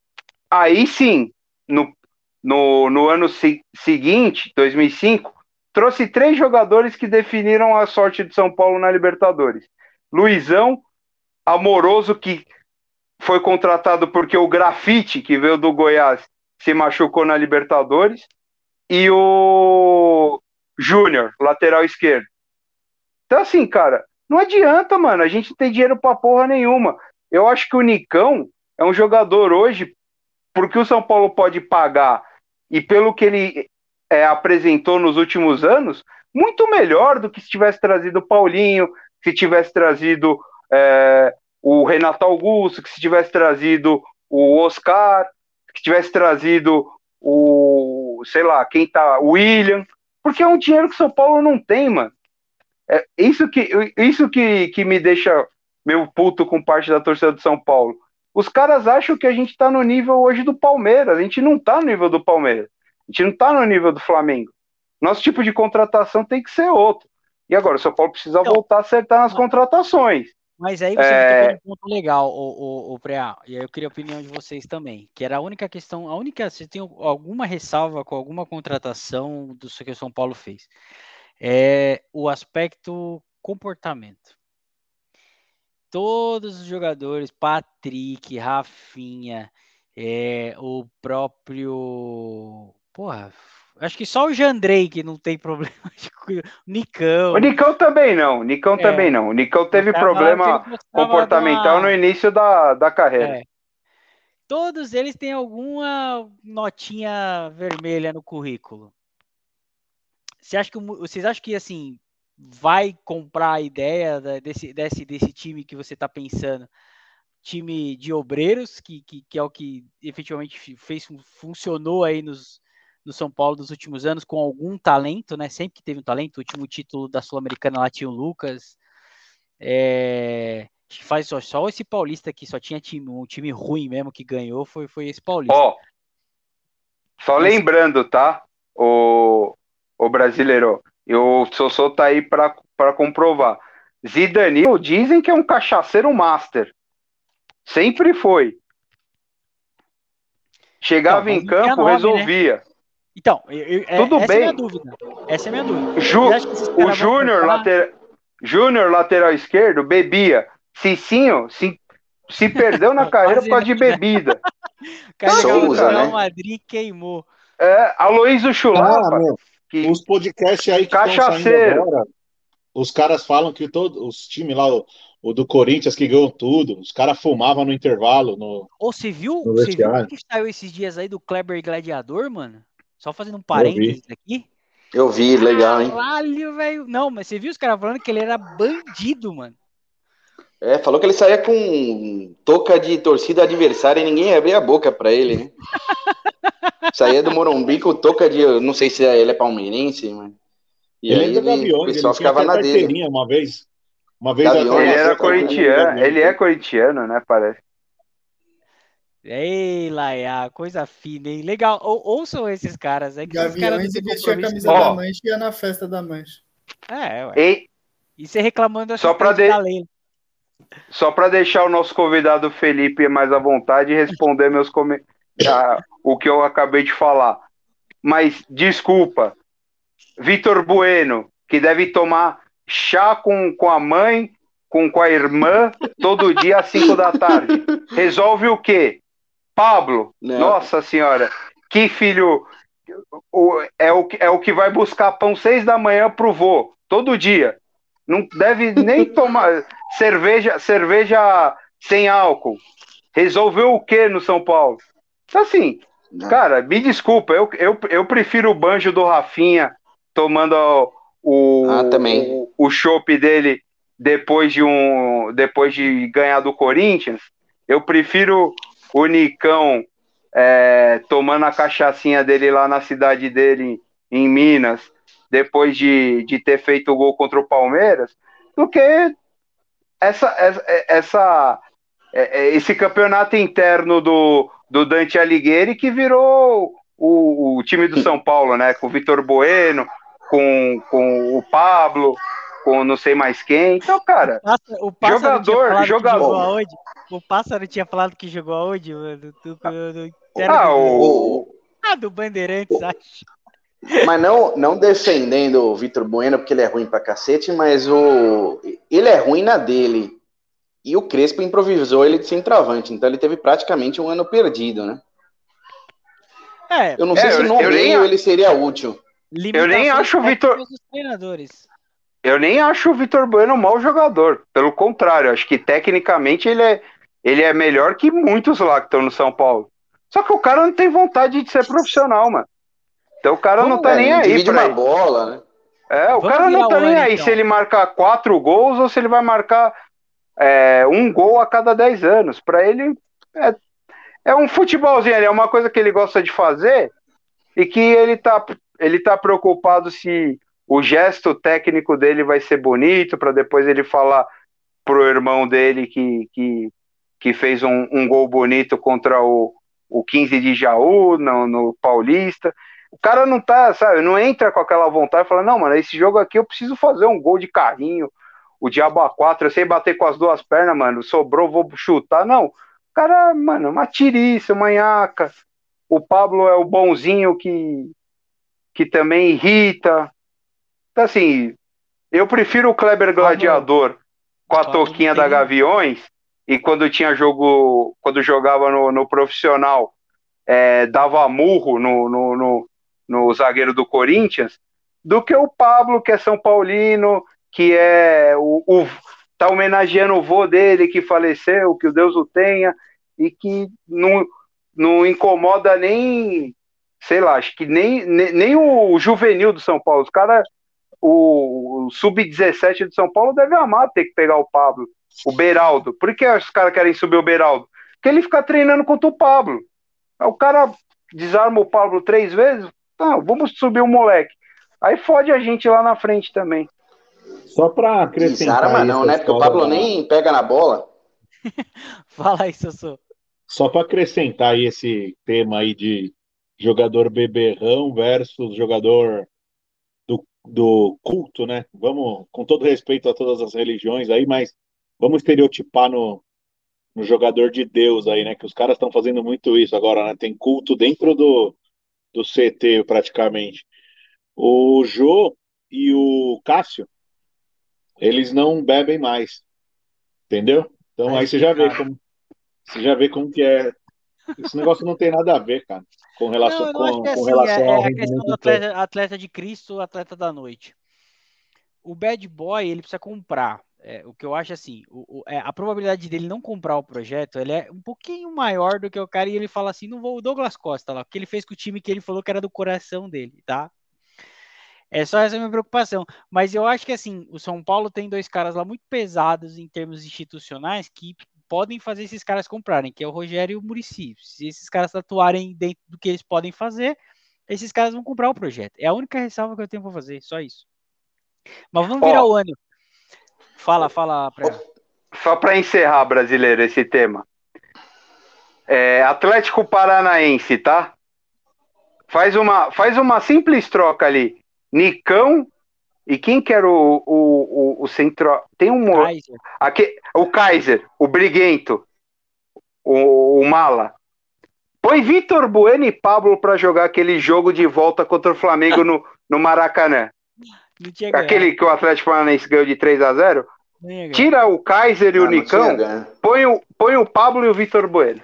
aí sim, no, no, no ano se, seguinte, 2005, trouxe três jogadores que definiram a sorte de São Paulo na Libertadores. Luizão, Amoroso, que foi contratado porque o Grafite, que veio do Goiás, se machucou na Libertadores, e o Júnior, lateral esquerdo. Então, assim, cara, não adianta, mano, a gente não tem dinheiro pra porra nenhuma. Eu acho que o Nicão é um jogador hoje, porque o São Paulo pode pagar e pelo que ele é, apresentou nos últimos anos, muito melhor do que se tivesse trazido o Paulinho, se tivesse trazido é, o Renato Augusto, que se tivesse trazido o Oscar, que tivesse trazido o, sei lá, quem tá, o William, porque é um dinheiro que o São Paulo não tem, mano. É isso que, isso que, que me deixa meio puto com parte da torcida do São Paulo. Os caras acham que a gente tá no nível hoje do Palmeiras. A gente não tá no nível do Palmeiras. A gente não tá no nível do Flamengo. Nosso tipo de contratação tem que ser outro. E agora, o São Paulo precisa então, voltar a acertar nas contratações. Mas aí você é... um ponto legal, o, o, o Preá, e aí eu queria a opinião de vocês também, que era a única questão, a única, você tem alguma ressalva com alguma contratação do que o São Paulo fez, é o aspecto comportamento todos os jogadores, Patrick, Rafinha, é, o próprio. Porra, acho que só o Jandrei que não tem problema. Nicão. O Nicão também não. Nicão é, também não. O Nicão teve problema comportamental no início da, da carreira. É. Todos eles têm alguma notinha vermelha no currículo. Você acha que, vocês acham que assim vai comprar a ideia desse, desse, desse time que você está pensando? Time de obreiros, que, que, que, é o que efetivamente fez, funcionou aí nos, no São Paulo dos últimos anos, com algum talento, né? Sempre que teve um talento, o último título da Sul-Americana lá tinha o Lucas. É, faz só, só esse paulista que só tinha time, um time ruim mesmo que ganhou, foi, foi esse paulista. Ó, só lembrando, tá? O, o brasileiro, e o Sossô tá aí para comprovar. Zidanil dizem que é um cachaceiro master. Sempre foi. Chegava então, em campo, nome, né? resolvia. Né? Então, eu, é, tudo essa bem. É a minha dúvida. Essa é a minha dúvida. Ju, o Júnior, later, Júnior, lateral esquerdo, bebia. Cicinho se, se perdeu na carreira por causa de bebida. Souza, né? Madrid queimou. É, Aloysio Chulapa. Ah, que os podcasts aí que Cachaceiro. agora, os caras falam que todos os times lá, o, o, do Corinthians que ganhou tudo, os caras fumavam no intervalo. No, Ou você viu, você viu o que saiu esses dias aí do Kleber Gladiador, mano? Só fazendo um parênteses aqui. Eu vi, legal, hein? Caralho, velho. Não, mas você viu os caras falando que ele era bandido, mano. É, falou que ele saía com touca de torcida adversária e ninguém abria a boca pra ele, né? saía do Morumbi com touca de. Não sei se ele é palmeirense, mas. E ele aí, é Gaviões, o pessoal ficava na dele. Uma vez. Uma vez Gaviões, ele era corintiano, ele é corintiano, né? Parece. Ei, Laia, coisa fina, hein? Legal. Ou, ouçam esses caras. É que Gaviões e vestia a camisa oh. da Mancha e ia na festa da Mancha. É, ué. Ei. E você reclamando só pra de... Só para deixar o nosso convidado Felipe mais à vontade e responder meus o que eu acabei de falar. Mas desculpa, Vitor Bueno, que deve tomar chá com, com a mãe, com, com a irmã todo dia às 5 da tarde. Resolve o quê? Pablo, Não. nossa senhora, que filho. o- é, o, que- é o que vai buscar pão seis da manhã pro vô, todo dia. Não deve nem tomar cerveja, cerveja sem álcool. Resolveu o quê no São Paulo? Assim, Não. cara, me desculpa, eu, eu, eu prefiro o banjo do Rafinha tomando o, Ah, também. o, o chopp dele depois de um depois de ganhar do Corinthians. Eu prefiro o Nicão é, tomando a cachaçinha dele lá na cidade dele, em Minas, depois de, de ter feito o gol contra o Palmeiras, do que essa, essa, essa- é- é esse campeonato interno do, do Dante Alighieri que virou o, o time do São Paulo, né? Com o Vitor Bueno, com, com o Pablo, com não sei mais quem. Então, cara, Pássaro- o pássaro Jogador, falado jogador. Jogou aonde? O pássaro tinha falado que jogou aonde, mano? Do, do, do, ah, do, o, ah, do Bandeirantes, acho. Mas não, não defendendo o Vitor Bueno, porque ele é ruim pra cacete, mas o ele é ruim na dele. E o Crespo improvisou ele de centroavante, então ele teve praticamente um ano perdido, né? É, Eu não sei É, se no eu meio ele seria útil. Eu nem acho o Vitor-. Eu nem acho o Vitor Bueno um mau jogador. Pelo contrário, acho que tecnicamente ele é, ele é melhor que muitos lá que estão no São Paulo. Só que o cara não tem vontade de ser profissional, mano. Então o cara não tá É, nem aí divide uma ele. bola, né? É, o Vamos cara não tá nem aí então. se ele marcar quatro gols ou se ele vai marcar é, um gol a cada dez anos. Pra ele é, é um futebolzinho, é uma coisa que ele gosta de fazer e que ele tá, ele tá preocupado se o gesto técnico dele vai ser bonito para depois ele falar pro irmão dele que, que, que fez um, um gol bonito contra o, o 15 de Jaú no, no Paulista. O cara não tá, sabe, não entra com aquela vontade e fala, não, mano, esse jogo aqui eu preciso fazer um gol de carrinho, o Diabo A4, eu sei bater com as duas pernas, mano, sobrou, vou chutar. Não, o cara, mano, uma tiriça, manhaca. O Pablo é o bonzinho que, que também irrita. Então, assim, eu prefiro o Kleber Gladiador com a toquinha da Gaviões e quando tinha jogo, quando jogava no, no profissional, é, dava murro no, no, no, no zagueiro do Corinthians, do que o Pablo, que é São Paulino, que é o, o tá homenageando o vô dele que faleceu, que o Deus o tenha, e que não, não incomoda nem, sei lá, acho que nem, nem, nem o juvenil do São Paulo. Os caras, o, o sub-17 do São Paulo deve amar ter que pegar o Pablo, o Beraldo. Por que os caras querem subir o Beraldo? Porque ele fica treinando contra o Pablo. O cara desarma o Pablo três vezes, não, vamos subir o moleque. Aí fode a gente lá na frente também. Só para acrescentar. Desarma não, né? Porque o Pablo da- nem pega na bola. Fala aí, Sossô. Só para acrescentar aí esse tema aí de jogador beberrão versus jogador do, do culto, né? Vamos, com todo respeito a todas as religiões aí, mas vamos estereotipar no, no jogador de Deus aí, né? Que os caras estão fazendo muito isso agora, né? Tem culto dentro do, do CT praticamente. O Jô e o Cássio, eles não bebem mais, entendeu? Então aí você já vê como você já vê como que é. Esse negócio não tem nada a ver, cara, com relação, Não, com, é com assim, relação é, ao é a questão do atleta, atleta de Cristo, atleta da noite. O bad boy, ele precisa comprar. É, o que eu acho assim, o- o- é, a probabilidade dele não comprar o projeto, ele é um pouquinho maior do que o cara e ele fala assim, não vou o Douglas Costa lá, porque ele fez com o time que ele falou que era do coração dele, tá? É só essa minha preocupação. Mas eu acho que assim, o São Paulo tem dois caras lá muito pesados em termos institucionais que podem fazer esses caras comprarem, que é o Rogério e o Murici. Se esses caras atuarem dentro do que eles podem fazer, esses caras vão comprar o projeto. É a única ressalva que eu tenho para fazer, só isso. Mas vamos virar Ó. o ano. Fala, fala, Pré. Só para encerrar, brasileiro, esse tema. É, Atlético Paranaense, tá? Faz uma, faz uma simples troca ali. Nicão e quem que era o, o, o, o centro. Tem um. Kaiser. Aqui, o Kaiser, o Briguento, o, o Mala. Põe Vitor Bueno e Pablo para jogar aquele jogo de volta contra o Flamengo no, no Maracanã. Não tinha. Aquele que o Atlético Paranaense ganhou de 3 a 0 Tira o Kaiser e o Ah, Nicão, põe o, põe o Pablo e o Vitor Bueno.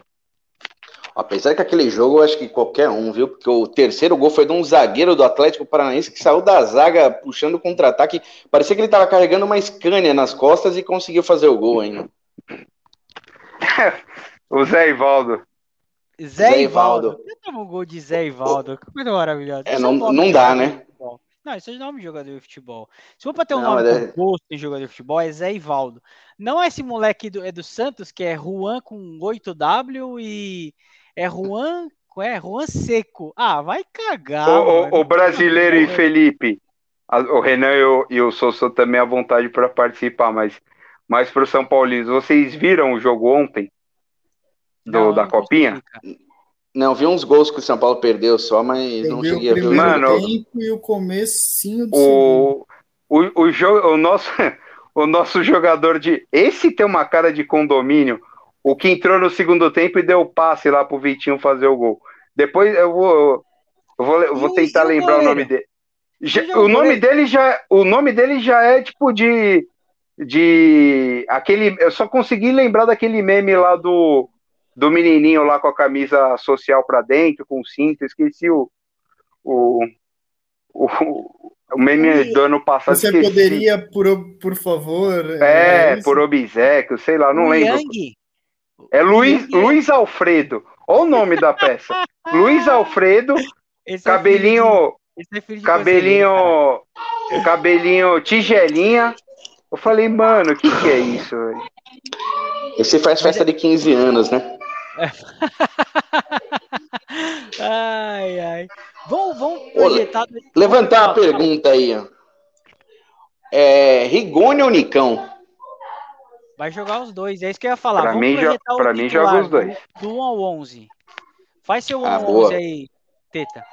Apesar que aquele jogo eu acho que qualquer um, viu? Porque o terceiro gol foi de um zagueiro do Atlético Paranaense que saiu da zaga puxando o contra-ataque. Parecia que ele tava carregando uma Scania nas costas e conseguiu fazer o gol ainda. O Zé Ivaldo. Zé, Zé Ivaldo. Ivaldo. Eu tomo um gol de Zé Ivaldo. Que coisa maravilhosa. É, não- não dá, né? Não, isso é nome de jogador de futebol. Se for pra ter um Não, nome é- gosto de jogador de futebol, é Zé Ivaldo. Não é esse moleque do, é do Santos, que é Juan com 8W e é Juan, é Juan Seco. Ah, vai cagar. O, o- mano. o brasileiro e Porra. Felipe. a- O Renan e o, e o também à vontade para participar, mas, mas para o São Paulino, vocês viram o jogo ontem? Do, Não, da não Copinha? cara. Não, vi uns gols que o São Paulo perdeu só, mas Eu não cheguei a ver o primeiro jogo. Mano, tempo e o comecinho do segundo. O, o, o, jogo, o, nosso, o nosso jogador de. Esse tem uma cara de condomínio. O que entrou no segundo tempo e deu o passe lá pro Vitinho fazer o gol. Depois eu vou. Eu vou, eu vou E tentar o lembrar o nome dele. Já- o o nome goleiro? dele já. O nome dele já é tipo de. De. Aquele. Eu só consegui lembrar daquele meme lá do. Do menininho lá com a camisa social pra dentro, com o cinto. Esqueci o. O. O, o meme do ano passado. Você esqueci. poderia, por, por favor. É, isso? por obsequio, sei lá, não o lembro. Yang, É Luiz, Yang- Luiz Alfredo. Olha o nome da peça. Luiz Alfredo, esse é cabelinho, é de conselheiro, cara. cabelinho, cabelinho tigelinha. Eu falei, mano, o que, que é isso? Esse faz festa de 15 anos, né? ai, ai. Vamos, vamos Ô, projetar. Levantar uma pergunta aí. É, Rigoni ou Nicão? Vai jogar os dois, é isso que eu ia falar. Pra Vamos mim, o pra mim, joga os dois. Do, do 1 ao 11. Faz seu 1 Ah, ao boa. 11 aí, Teta.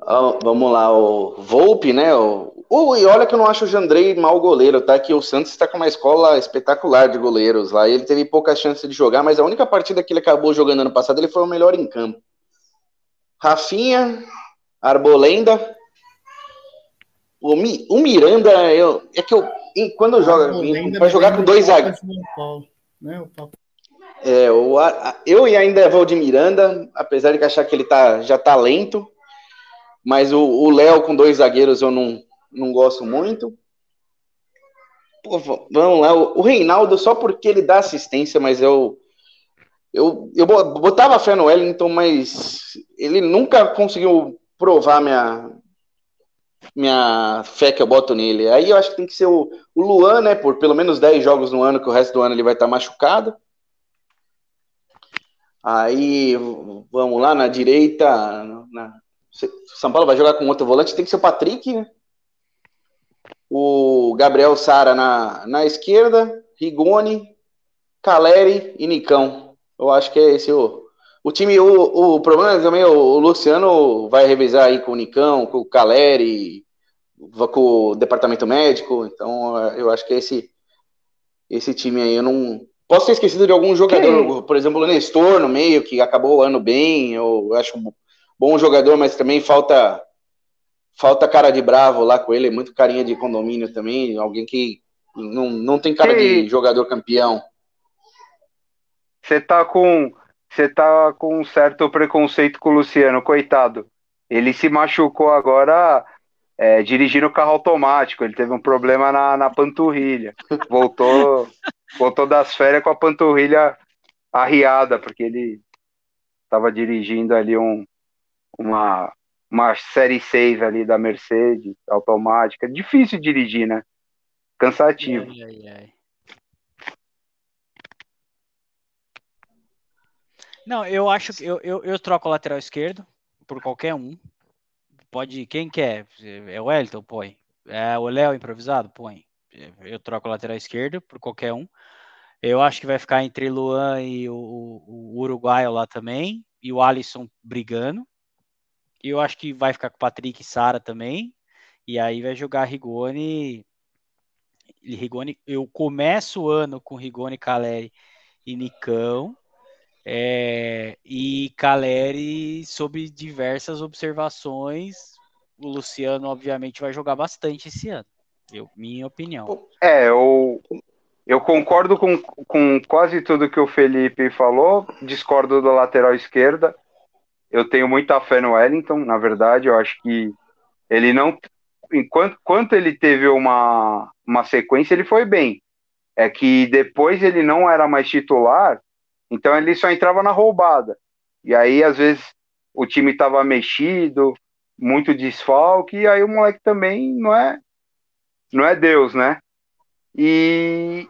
Ó, vamos lá, o Volpe, né? O, o- e olha que eu não acho o Jandrei mau goleiro, tá? Que o Santos está com uma escola espetacular de goleiros lá. Ele teve pouca chance de jogar, mas a única partida que ele acabou jogando ano passado, ele foi o melhor em campo. Rafinha, Arbolenda. O, Mi- o Miranda, eu, é que eu. Quando joga, vai jogar com dois do zagueiros. Né, o Papo? É, o, a- eu e ainda vou de Miranda, apesar de achar que ele tá, já tá lento, mas o Léo com dois zagueiros eu não, não gosto muito. Pô, vamos lá, o, Reinaldo só porque ele dá assistência, mas eu, eu, eu bo- botava fé no Wellington, mas ele nunca conseguiu provar minha, minha fé que eu boto nele. Aí eu acho que tem que ser o, o Luan, né, por pelo menos 10 jogos no ano, que o resto do ano ele vai estar machucado. Aí, vamos lá, na direita, na- São Paulo vai jogar com outro volante, tem que ser o Patrick, né? O Gabriel Sara na, na esquerda, Rigoni, Caleri e Nicão. Eu acho que é esse o, o time. O, o problema é também, o, o Luciano vai revisar aí com o Nicão, com o Caleri, com o departamento médico. Então, eu acho que é esse, esse time aí. Eu não, Posso ter esquecido de algum jogador, por exemplo, o Nestor no meio, que acabou o ano bem. Eu acho um bom jogador, mas também falta falta cara de bravo lá com ele, muito carinha de condomínio também. Alguém que não, não tem cara de jogador campeão. Você tá com. Você tá com um certo preconceito com o Luciano, coitado. Ele se machucou agora é, dirigindo carro automático. Ele teve um problema na, na panturrilha. Voltou, voltou das férias com a panturrilha arriada, porque ele estava dirigindo ali um, uma, uma série 6 ali da Mercedes, automática. Difícil dirigir, né? Cansativo. Ai, ai, ai. Não, eu acho que eu, eu, eu troco o lateral esquerdo por qualquer um. Pode, quem quer? É o Wellington? Põe. É o Léo improvisado? Põe. Eu troco o lateral esquerdo por qualquer um. Eu acho que vai ficar entre Luan e o, o, o Uruguaio lá também. E o Alisson brigando. Eu acho que vai ficar com o Patrick e Sara também. E aí vai jogar Rigoni. Rigoni. Eu começo o ano com Rigoni, Caleri e Nicão. É, e Caleri, sob diversas observações, o Luciano, obviamente, vai jogar bastante esse ano. Eu, minha opinião. É, eu, eu concordo com, com quase tudo que o Felipe falou, discordo da lateral esquerda. Eu tenho muita fé no Wellington, na verdade, eu acho que ele não. Enquanto, enquanto ele teve uma, uma sequência, ele foi bem. É que depois ele não era mais titular, então ele só entrava na roubada. E aí, às vezes, o time estava mexido, muito desfalque, e aí o moleque também não é não é Deus, né? E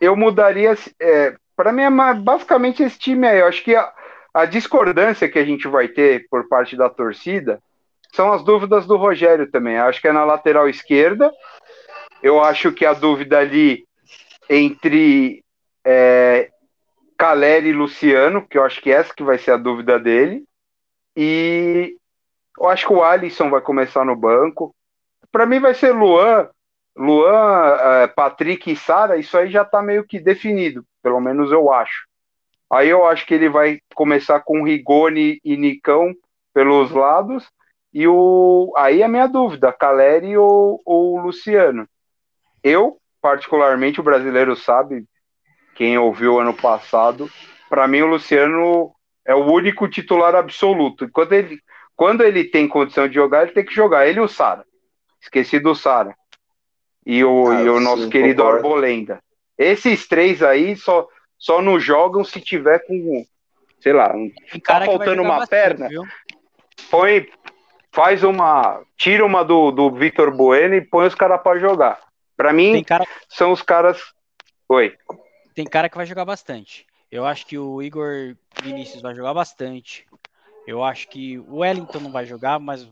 eu mudaria. É, para mim é basicamente esse time aí. Eu acho que a, a discordância que a gente vai ter por parte da torcida são as dúvidas do Rogério também. Acho que é na lateral esquerda. Eu acho que a dúvida ali entre é, Caleri e Luciano, que eu acho que essa que vai ser a dúvida dele. E eu acho que o Alisson vai começar no banco. Para mim vai ser Luan, Luan, é, Patrick e Sara, isso aí já está meio que definido, pelo menos eu acho. Aí eu acho que ele vai começar com Rigoni e Nicão pelos lados, e o aí é a minha dúvida, Caleri ou, ou Luciano. Eu, particularmente, o brasileiro sabe, quem ouviu ano passado, para mim o Luciano é o único titular absoluto. Quando ele, quando ele tem condição de jogar, ele tem que jogar. Ele e o Sara. Esqueci do Sara e o, ah, e o nosso sim, querido concordo. Arbolenda. Esses três aí só, só não jogam se tiver com, sei lá, tá faltando uma bastante, perna. Viu? Põe, faz uma, tira uma do, do Vitor Bueno e põe os caras para jogar. Para mim, cara... são os caras. Oi. Tem cara que vai jogar bastante. Eu acho que o Igor Vinícius vai jogar bastante. Eu acho que o Wellington não vai jogar, mas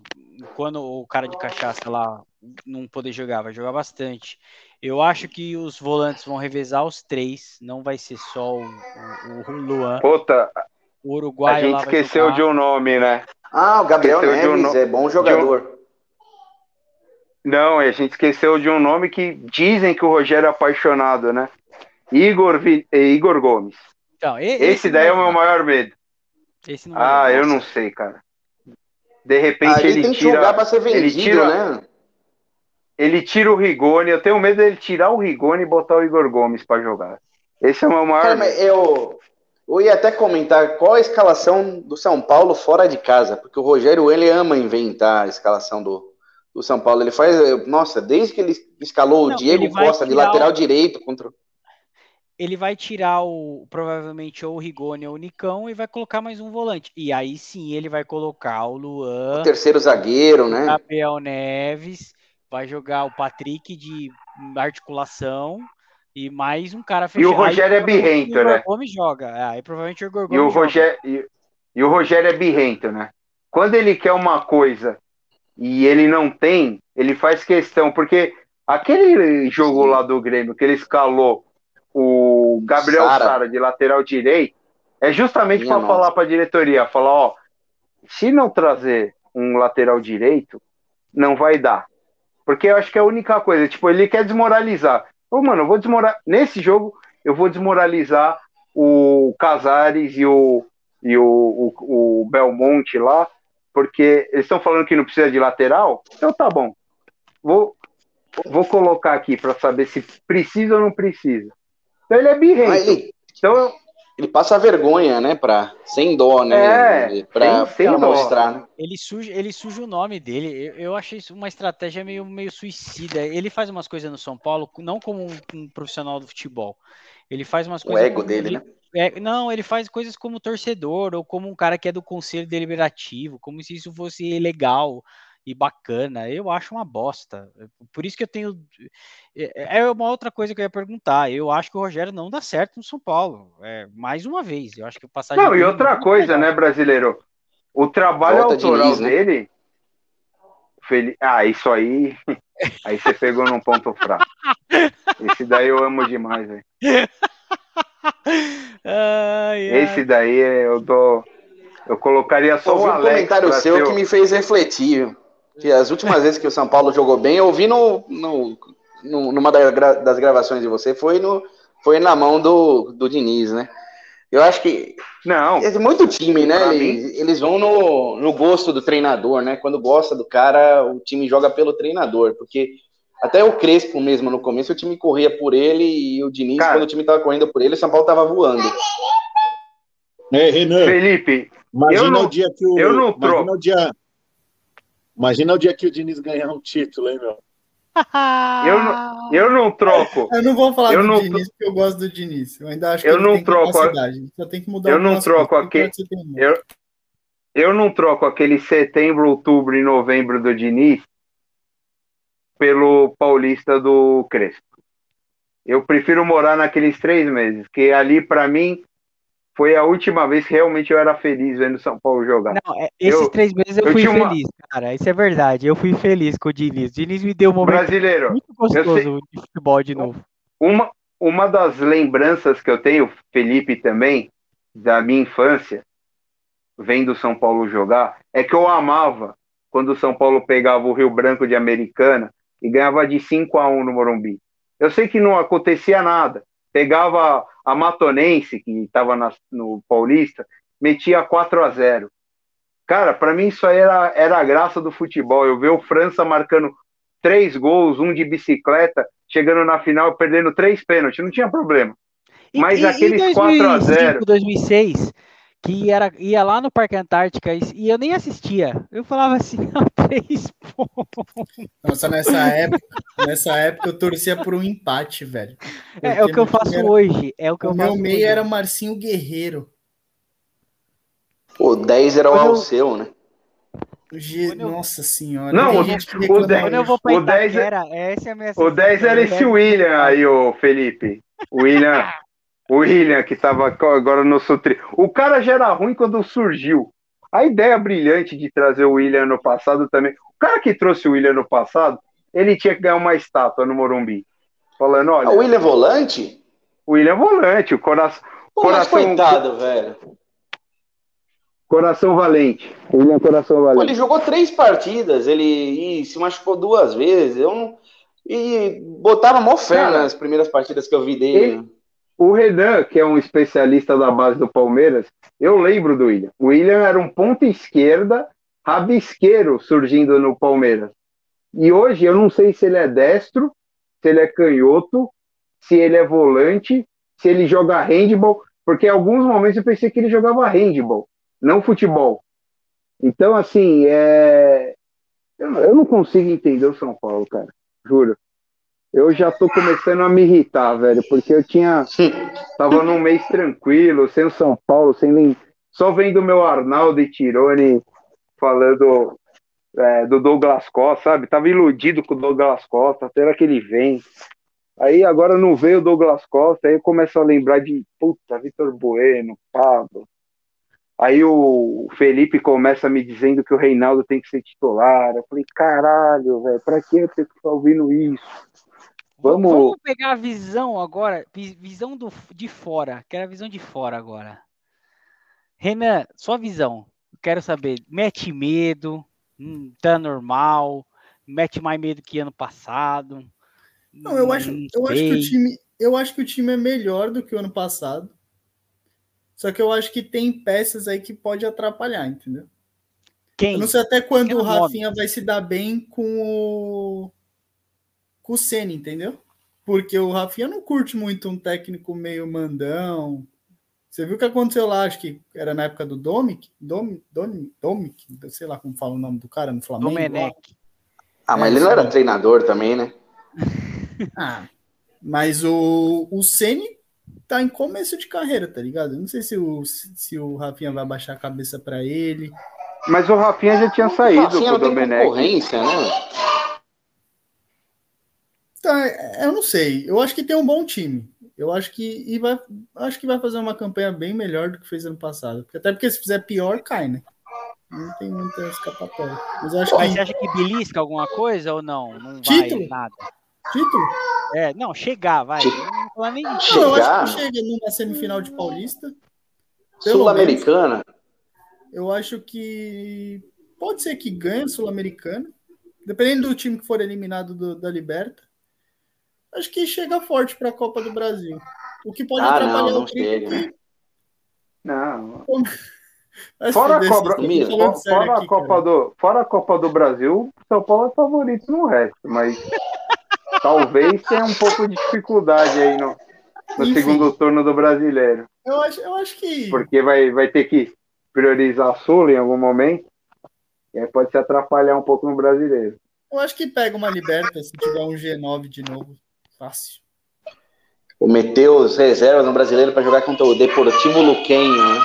quando o cara de cachaça lá não poder jogar, vai jogar bastante. Eu acho que os volantes vão revezar os três, não vai ser só o, o, o Luan. Puta, o Uruguai a gente esqueceu de um nome, né? Ah, o Gabriel esqueceu Neves, um é bom jogador. Um... Não, a gente esqueceu de um nome que dizem que o Rogério é apaixonado, né? Igor, Vi... Igor Gomes. Então, esse, esse daí é o meu maior medo. ah, eu não sei, cara. De repente Aí ele tem tira, que jogar para ser vendido, ele tira, né? Ele tira o Rigoni. Eu tenho medo dele tirar o Rigoni e botar o Igor Gomes para jogar. Esse é o meu maior. Cara, eu, eu ia até comentar qual a escalação do São Paulo fora de casa, porque o Rogério ele ama inventar a escalação do, do São Paulo. Ele faz, nossa, desde que ele escalou Não, o Diego Costa de lateral o... direito contra ele vai tirar o provavelmente ou o Rigoni ou o Nicão e vai colocar mais um volante. E aí sim ele vai colocar o Luan, o terceiro zagueiro, né? Gabriel Neves, vai jogar o Patrick de articulação e mais um cara fechado. E o Rogério aí, é birrento, o né? O Gomes joga. É, aí provavelmente o Igor Gomes e o Rogério e, e o Rogério é birrento, né? Quando ele quer uma coisa e ele não tem, ele faz questão, porque aquele jogo Sim. lá do Grêmio que ele escalou o Gabriel Sara, Sara de lateral direito, é justamente para falar para a diretoria, falar, ó, se não trazer um lateral direito, não vai dar. Porque eu acho que é a única coisa, tipo, ele quer desmoralizar. Ô, mano, eu vou desmoralizar. Nesse jogo, eu vou desmoralizar o Casares e o, e o, o, o Belmonte lá, porque eles estão falando que não precisa de lateral. Então tá bom. Vou, vou colocar aqui para saber se precisa ou não precisa. Então ele é birrento. Ele, então, ele passa vergonha, né? Pra, sem dó, né? É, pra, sem, sem mostrar, né? Ele suja, ele suja o nome dele. Eu, eu achei isso uma estratégia meio, meio suicida. Ele faz umas coisas no São Paulo, não como um, um profissional do futebol. Ele faz umas coisas. O ego dele, ele, né? É, não, ele faz coisas como torcedor ou como um cara que é do conselho deliberativo, como se isso fosse legal e bacana. Eu acho uma bosta. Por isso que eu tenho. É, é uma outra coisa que eu ia perguntar. Eu acho que o Rogério não dá certo no São Paulo. É, mais uma vez. Eu acho que o passagem. Não, e outra coisa, né, brasileiro? O trabalho Volta autoral Diniz, né? dele. Fel... Ah, isso aí. Aí você pegou num ponto fraco. Esse daí eu amo demais, velho. Esse daí eu dou. Eu colocaria só o Alex. um comentário seu que me fez refletir. Que as últimas vezes que o São Paulo jogou bem, eu vi no, no, no numa das gravações de você, foi, no, foi na mão do, do Diniz, né? Eu acho que. Não. É muito time, né? Eles, eles, vão no, no gosto do treinador, né? Quando gosta do cara, o time joga pelo treinador. Porque Até o Crespo mesmo, no começo, o time corria por ele e o Diniz, Cara. quando o time tava correndo por ele, o São Paulo tava voando. É, Renan, Felipe, imagina eu não- o dia que o. eu não imagina troco. o dia. Imagina o dia que o Diniz ganhar um título, hein, meu? eu não, eu não troco. Eu não vou falar Eu do não Diniz, porque eu gosto do Diniz. Eu ainda acho que Eu ele não tem troco a-. Só tem que mudar eu não troco teimoso. Eu, eu não troco aquele setembro, outubro e novembro do Diniz pelo paulista do Crespo. Eu prefiro morar naqueles três meses, que ali, para mim, foi a última vez que realmente eu era feliz vendo São Paulo jogar. Não, é, esses Eu- três meses eu, eu fui tinha uma- feliz, cara. Isso é verdade. Eu fui feliz com o Diniz. O Diniz me deu um momento Brasileiro, muito gostoso de futebol de novo. uma, uma das lembranças que eu tenho, Felipe também, da minha infância, vendo São Paulo jogar, é que eu amava quando o São Paulo pegava o Rio Branco de Americana e ganhava de 5 a 1 no Morumbi. Eu sei que não acontecia nada. Pegava a Matonense, que estava no Paulista, metia 4 a 0 Cara, para mim isso aí era, era a graça do futebol. Eu ver o França marcando três gols, um de bicicleta, chegando na final perdendo três pênaltis, não tinha problema. Mas e, aqueles em 4 a 0 2006, que era, ia lá no Parque Antártica e, e eu nem assistia. Eu falava assim, não, três pontos. Nossa, nessa época, nessa época eu torcia por um empate, velho. É, é o que eu faço era- hoje. É o que eu O faço meu meio hoje. era Marcinho Guerreiro. O 10 era o eu- Alceu, né? G- eu- Nossa senhora. Não, o- gente que o reclama dez- Quando eu hoje. vou pra O 10 é- Itaquera, essa é a minha O 10 era sensação. esse Eu William aí, o Felipe. O William, o William que tava co- agora no Sutri. O cara já era ruim quando surgiu. A ideia brilhante de trazer o William no passado também. O cara que trouxe o William no passado, ele tinha que ganhar uma estátua no Morumbi. Falando, olha, Ah, o William é volante? o William é volante, o coração, Pô, mas Coração- coitado, velho. coração valente. O William é coração Pô, ele valente. jogou três partidas, ele se machucou duas vezes. Eu não... E botava mó fé nas primeiras partidas que eu vi dele. ele- O Renan, que é um especialista da base do Palmeiras, eu lembro do William. O William era um ponta esquerda, rabisqueiro surgindo no Palmeiras. E hoje eu não sei se ele é destro, se ele é canhoto, se ele é volante, se ele joga handball, porque em alguns momentos eu pensei que ele jogava handball, não futebol. Então, assim, é... eu eu não consigo entender o São Paulo, cara, juro. Eu já tô começando a me irritar, velho, porque eu tinha. Tava num mês tranquilo, sem o São Paulo, sem nem. Só vendo o meu Arnaldo e Tirone falando é, do Douglas Costa, sabe? Tava iludido com o Douglas Costa, até que ele vem. Aí agora não veio o Douglas Costa, aí eu começo a lembrar de, puta, Vitor Bueno, Pablo. Aí o Felipe começa me dizendo que o Reinaldo tem que ser titular. Eu falei, caralho, velho, pra que eu tenho que ficar ouvindo isso? Vamos- Vamos pegar a visão agora, vi- visão do, de fora. Quero a visão de fora agora. Renan, sua visão. Quero saber, mete medo, hum, tá normal, mete mais medo que ano passado. Não, eu acho, Não eu acho que o time, eu acho que o time é melhor do que o ano passado. Só que eu acho que tem peças aí que pode atrapalhar, entendeu? Quem? Eu não sei até quando Pequeno o Rafinha vai se dar bem com o com o Senna, entendeu? Porque o Rafinha não curte muito um técnico meio mandão. Você viu o que aconteceu lá, acho que era na época do Domic, Dom, Dom, Domic, sei lá como fala o nome do cara no Flamengo. Domenech. Ah, mas É, ele não era treinador também, né? Ah, mas o, o Ceni tá em começo de carreira, tá ligado? Eu não sei se o, se o Rafinha vai baixar a cabeça pra ele. Mas o Rafinha já tinha saído Rafinha com o não tem Domenech. concorrência, né? Tá, eu não sei. Eu acho que tem um bom time. Eu acho que e vai, acho que vai fazer uma campanha bem melhor do que fez ano passado. Até porque se fizer pior, cai, né? Não tem muita escapatória. Mas eu acho Mas que você acha que belisca alguma coisa ou não? Não vai Título? nada. título. É, não, chegar, vai. Não nem Não, eu acho que chega numa semifinal de Paulista. Sul-Americana. Eu acho que pode ser que ganhe a Sul-Americana, dependendo do time que for eliminado do- da Liberta. Acho que chega forte para a Copa do Brasil. O que pode Ah, atrapalhar não, não o chega. Não. Vai se Fora a falando fora, fora a aqui, Copa cara. do, fora a Copa do Brasil, São Paulo é favorito no resto, mas talvez tenha um pouco de dificuldade aí no, no Enfim. segundo turno do brasileiro. Eu acho, eu acho que. Porque vai, vai ter que priorizar a Sula em algum momento. E aí pode se atrapalhar um pouco no brasileiro. Eu acho que pega uma liberta se tiver um G9 de novo. Fácil. Vou meter os reservas no brasileiro para jogar contra o Deportivo Luquenho, né?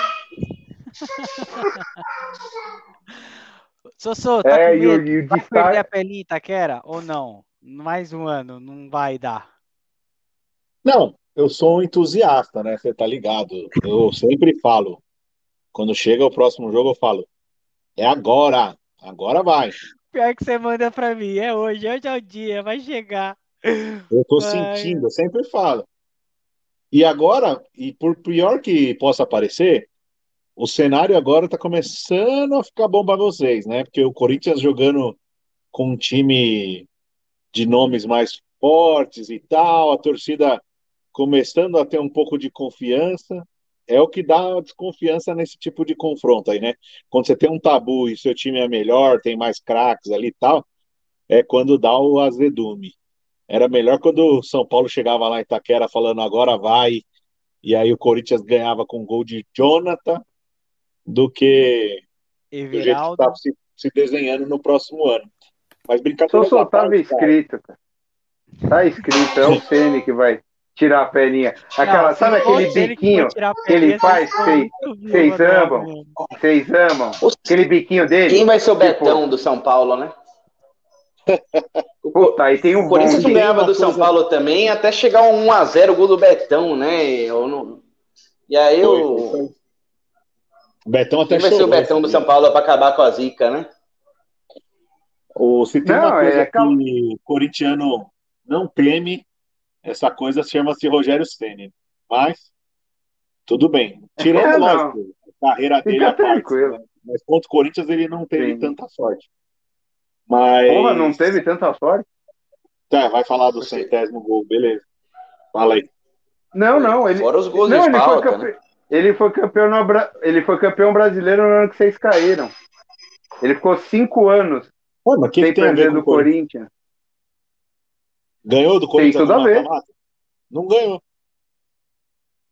Sossô, tá É, com o- medo? e o Vai destaque- perder a pelinha Itaquera ou não? Mais um ano, não vai dar. Não, eu sou um entusiasta, né? Você tá ligado? Eu sempre falo. Quando chega o próximo jogo, eu falo: é agora, agora vai. Pior que você manda pra mim, é hoje, hoje é o dia, vai chegar. Eu tô Vai. sentindo, eu sempre falo. E agora, e por pior que possa parecer, o cenário agora tá começando a ficar bom para vocês, né? Porque o Corinthians jogando com um time de nomes mais fortes e tal, a torcida começando a ter um pouco de confiança, é o que dá desconfiança nesse tipo de confronto aí, né? Quando você tem um tabu e seu time é melhor, tem mais craques ali e tal, é quando dá o azedume. Era melhor quando o São Paulo chegava lá em Itaquera falando agora vai, e aí o Corinthians ganhava com gol de Jonathan, do que do jeito que Everaldo. está se, se desenhando no próximo ano. Mas brincadeira Só soltava escrito, cara. Tá escrito, é o Ceni que vai tirar a perninha. Aquela, Não, sabe aquele que biquinho a que ele faz, vocês agora, amam? Vocês amam? Aquele biquinho dele? Quem vai ser o Tipo, Betão do São Paulo, né? Puta, aí tem um O Corinthians não ganhava do São coisa- Paulo também, até chegar um 1x0 o gol do Betão, né? Eu não... E aí Foi, o. foi. O Betão até Quem vai ser o chorou Betão do. São Paulo para acabar com a zica, né? O, se tem Não, uma coisa é que o corintiano não teme, essa coisa chama-se Rogério Ceni. Mas, tudo bem. Tirando, É, lógico, a carreira Fica dele à parte, tranquilo. né? Mas contra o Corinthians ele não teve Sim. tanta sorte. Mas. Porra, não teve tanta sorte? Tá, vai falar do centésimo gol, beleza. Fala aí. Não, não. Ele, Fora os gols não, de ele foi, falta, campe... né? ele, foi campeão no ele foi campeão brasileiro no ano que vocês caíram. Ele ficou cinco anos Ué, mas o que, sem que tem perder do Corinthians? Corinthians. Ganhou do Corinthians tudo no a ver. Não ganhou.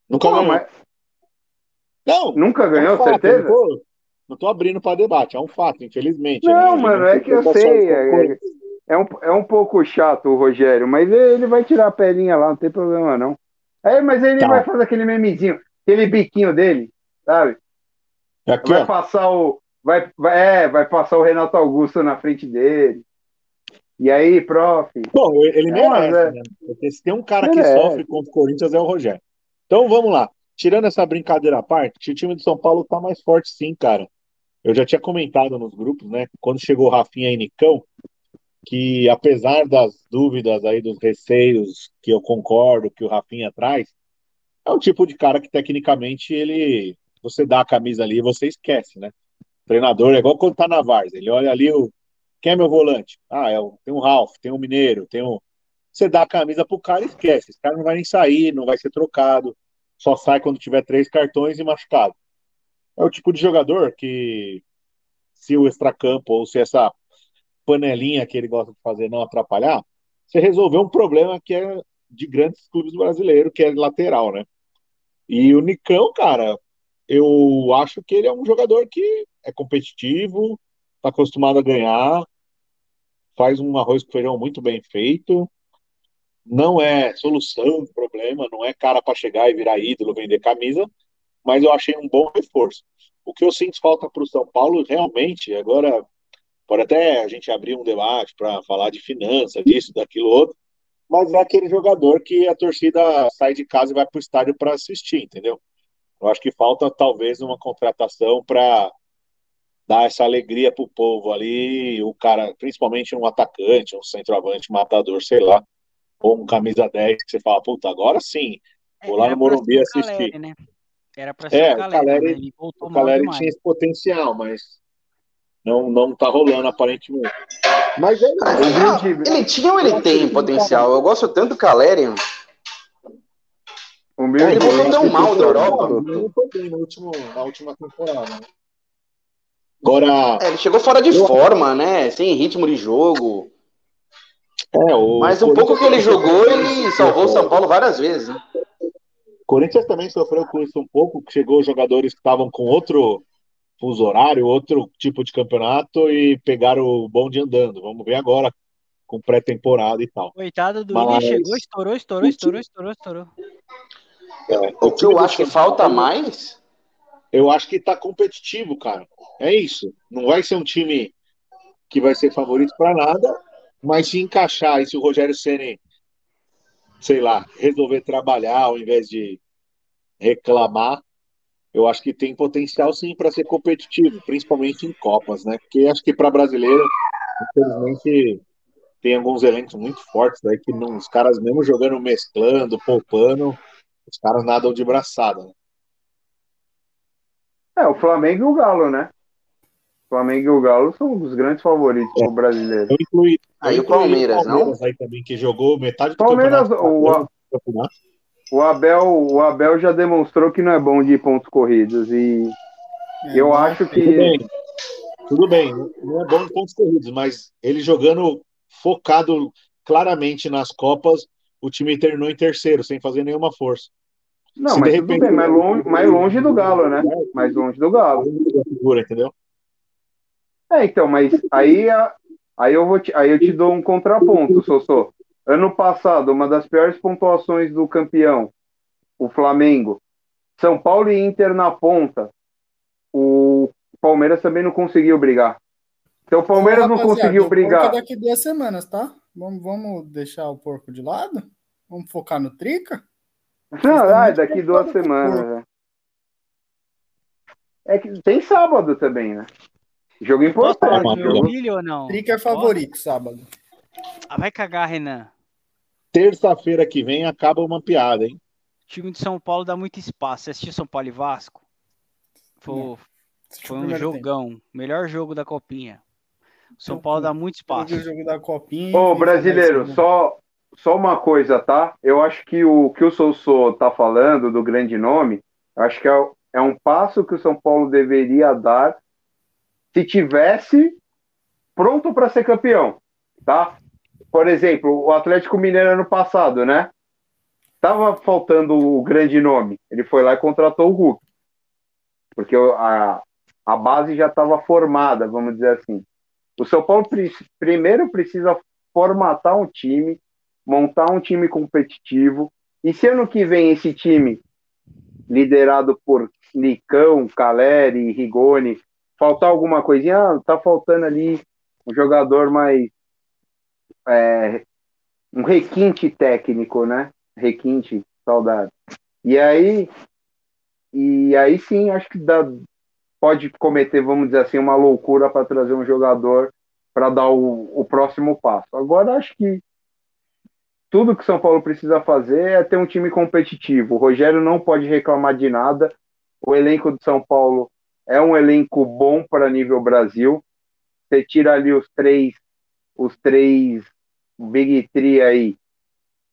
Nunca Pô, ganhou. mas Não, nunca ganhou, fato, certeza? Não tô abrindo para debate, é um fato, infelizmente. Não, né? mano, é que eu sei. É, é um, é um pouco chato o Rogério, mas ele vai tirar a pelinha lá, não tem problema não. É, mas ele Tá. vai fazer aquele memezinho, aquele biquinho dele, sabe? Aqui, Vai ó, passar o. Vai, vai, é, vai passar o Renato Augusto na frente dele. E aí, prof? Bom, ele É, merece, é. né? Porque se tem um cara que sofre contra o Corinthians é o Rogério. Então vamos lá. Tirando essa brincadeira à parte, o time do São Paulo tá mais forte sim, cara. Eu já tinha comentado nos grupos, né? Quando chegou o Rafinha e Nicão, que apesar das dúvidas aí, dos receios, que eu concordo que o Rafinha traz, é um tipo de cara que tecnicamente ele. Você dá a camisa ali e você esquece, né? O treinador é igual quando tá na Varsa. Ele olha ali o. Quem é meu volante? Ah, é o... tem um Ralf, tem um Mineiro, tem um. Você dá a camisa pro cara e esquece. Esse cara não vai nem sair, não vai ser trocado. Só sai quando tiver três cartões e machucado. É o tipo de jogador que, se o extracampo ou se essa panelinha que ele gosta de fazer não atrapalhar, você resolveu um problema que é de grandes clubes brasileiros, que é lateral, né? E o Nicão, cara, eu acho que ele é um jogador que é competitivo, tá acostumado a ganhar, faz um arroz com feijão muito bem feito, não é solução do problema, não é cara para chegar e virar ídolo, vender camisa, mas eu achei um bom reforço. O que eu sinto falta para o São Paulo, realmente, agora pode até a gente abrir um debate para falar de finança, disso, daquilo outro, mas é aquele jogador que a torcida sai de casa e vai para o estádio para assistir, entendeu? Eu acho que falta talvez uma contratação para dar essa alegria pro povo ali, o cara, principalmente um atacante, um centroavante, matador, sei lá, ou um camisa 10 que você fala, puta, agora sim, vou lá Era no pra Morumbi ser o assistir. Caleri, né? Era pra ser É, o o Caleri, Caleri- né? Ele voltou O Caleri demais. tinha esse potencial, mas não, não tá rolando aparentemente. Mas é Ah, isso. ele, ele tinha ou ele tem potencial? Eu gosto tanto do Caleri. Humilde. Ele voltou tão mal da Europa. Ele não foi bem no último, na última temporada. né? Agora, É, ele chegou fora de Eu- forma, né? Sem ritmo de jogo. É, o Mas um pouco que ele jogou, ele salvou o São Paulo várias vezes. Né? Corinthians também sofreu com isso um pouco, que chegou jogadores que estavam com outro fuso horário, outro tipo de campeonato e pegaram o bonde andando. Vamos ver agora com pré-temporada e tal. Coitado do Mas- Willian, chegou, estourou, estourou, estourou, estourou, estourou. É, O que eu acho que falta mais Eu acho que tá competitivo, cara. É isso. Não vai ser um time que vai ser favorito para nada, mas se encaixar e se o Rogério Ceni, sei lá, resolver trabalhar ao invés de reclamar, eu acho que tem potencial sim para ser competitivo, principalmente em Copas, né? Porque acho que para brasileiro, infelizmente, tem alguns elencos muito fortes daí que não, os caras mesmo jogando mesclando, poupando, os caras nadam de braçada. Né? É, o Flamengo e o Galo, né? O Flamengo e o Galo são os grandes favoritos É. do brasileiro. Eu incluí, Aí eu o Palmeiras, o Palmeiras aí também, que jogou metade do Palmeiras, campeonato. o- o Abel, o Abel já demonstrou que não é bom de pontos corridos e É, eu não- acho Tudo que bem, tudo bem, não é bom em pontos corridos, mas ele jogando focado claramente nas Copas, o time terminou em terceiro, sem fazer nenhuma força. não, se mas de tudo repente- bem, mais longe, mais longe do Galo, né? Mais longe do Galo. Figura, entendeu? É, então, mas aí, aí, eu vou te, aí eu te dou um contraponto, Sossô. Ano passado, uma das piores pontuações do campeão, o Flamengo. São Paulo e Inter na ponta. O Palmeiras também não conseguiu brigar. Então o Palmeiras não Rapaziada, conseguiu é brigar. daqui duas semanas, tá? Vamos, vamos deixar o porco de lado? Vamos focar no Trica? Não, ah, daqui duas semanas. né? É que tem sábado também, né? Jogo importante. jogo- filho ou não? Trica é favorito, sábado. Ah, vai cagar, Renan. Terça-feira que vem acaba uma piada, hein? O time de São Paulo dá muito espaço. Você assistiu São Paulo e Vasco? Foi, foi um jogão. Melhor jogo da Copinha. O São Paulo dá muito espaço. o jogo da Copinha. Ô, brasileiro, só, só uma coisa, tá? Eu acho que o que o Soussô tá falando do grande nome, eu acho que é, é um passo que o São Paulo deveria dar se tivesse pronto para ser campeão, tá? Por exemplo, o Atlético Mineiro ano passado, né? Tava faltando o grande nome. Ele foi lá e contratou o Hulk. Porque a, a base já estava formada, vamos dizer assim. O São Paulo pre- primeiro precisa formatar um time, montar um time competitivo. E se ano que vem esse time, liderado por Nicão, Caleri, Rigoni, faltar alguma coisinha, ah, tá faltando ali um jogador mais. é, um requinte técnico, né? Requinte, saudade. E aí. E aí sim, acho que dá, pode cometer, vamos dizer assim, uma loucura para trazer um jogador para dar o, o próximo passo. Agora, acho que tudo que São Paulo precisa fazer é ter um time competitivo. O Rogério não pode reclamar de nada. O elenco de São Paulo é um elenco bom para nível Brasil. Você tira ali os três, os três Big Three aí.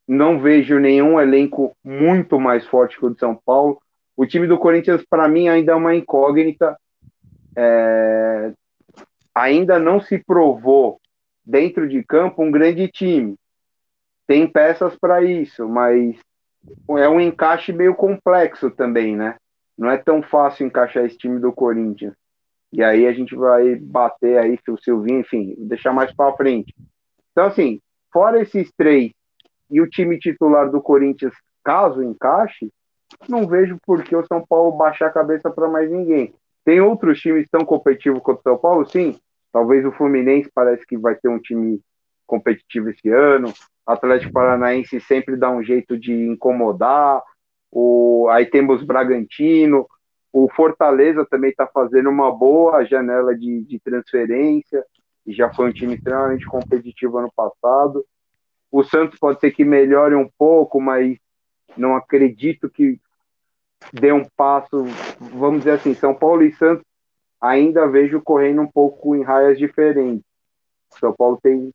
Não vejo nenhum elenco muito mais forte que o de São Paulo. O time do Corinthians, para mim, ainda é uma incógnita. É, ainda não se provou dentro de campo um grande time. Tem peças para isso, mas é um encaixe meio complexo também, né? Não é tão fácil encaixar esse time do Corinthians. E aí a gente vai bater aí se o Silvinho, enfim, deixar mais para frente. Então, assim, fora esses três e o time titular do Corinthians, caso encaixe, não vejo por que o São Paulo baixar a cabeça para mais ninguém. Tem outros times tão competitivos quanto o São Paulo? Sim. Talvez o Fluminense parece que vai ter um time competitivo esse ano. Atlético Paranaense sempre dá um jeito de incomodar. O... Aí temos Bragantino. O Fortaleza também está fazendo uma boa janela de, de transferência. E já foi um time extremamente competitivo ano passado. O Santos pode ser que melhore um pouco, mas não acredito que dê um passo. Vamos dizer assim, São Paulo e Santos ainda vejo correndo um pouco em raias diferentes. São Paulo tem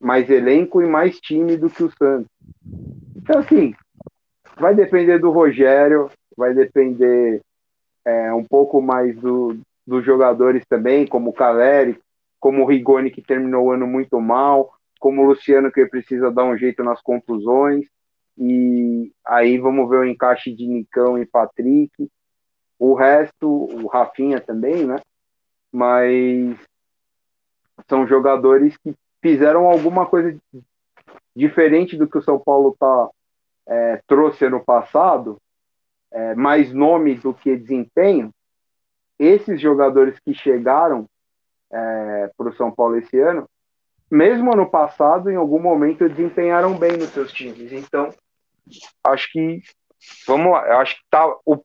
mais elenco e mais time do que o Santos. Então, assim, vai depender do Rogério, vai depender é, um pouco mais do, dos jogadores também, como o Caleri, como o Rigoni, que terminou o ano muito mal. como o Luciano que precisa dar um jeito nas confusões. E aí vamos ver o encaixe de Nicão e Patrick. O resto, o Rafinha também, né? Mas são jogadores que fizeram alguma coisa diferente do que o São Paulo tá, é, trouxe ano passado, é, mais nome do que desempenho. Esses jogadores que chegaram é, para o São Paulo esse ano, mesmo ano passado, em algum momento desempenharam bem nos seus times. Então, acho que vamos acho que tá o,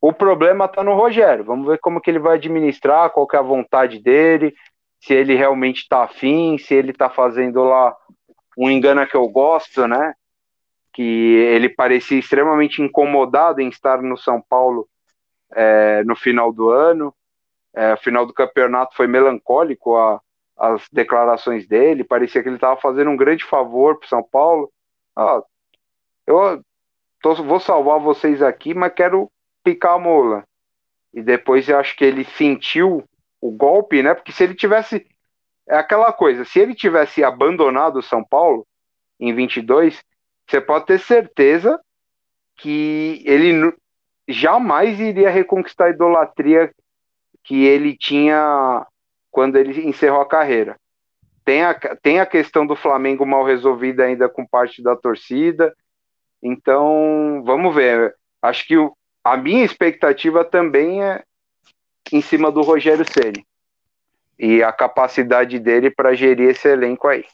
o problema está no Rogério. Vamos ver como que ele vai administrar, qual que é a vontade dele, se ele realmente está afim, se ele está fazendo lá um engano que eu gosto, né? Que ele parecia extremamente incomodado em estar no São Paulo é, no final do ano. É, o final do campeonato foi melancólico a, as declarações dele. Parecia que ele estava fazendo um grande favor para São Paulo. Ah, eu tô, vou salvar vocês aqui, mas quero picar a mola. E depois eu acho que ele sentiu o golpe, né? Porque se ele tivesse. É aquela coisa, se ele tivesse abandonado o São Paulo em 22, você pode ter certeza que ele jamais iria reconquistar a idolatria que ele tinha quando ele encerrou a carreira. Tem a, tem a questão do Flamengo mal resolvida ainda com parte da torcida. Então, vamos ver. Acho que o, a minha expectativa também é em cima do Rogério Ceni e a capacidade dele para gerir esse elenco aí.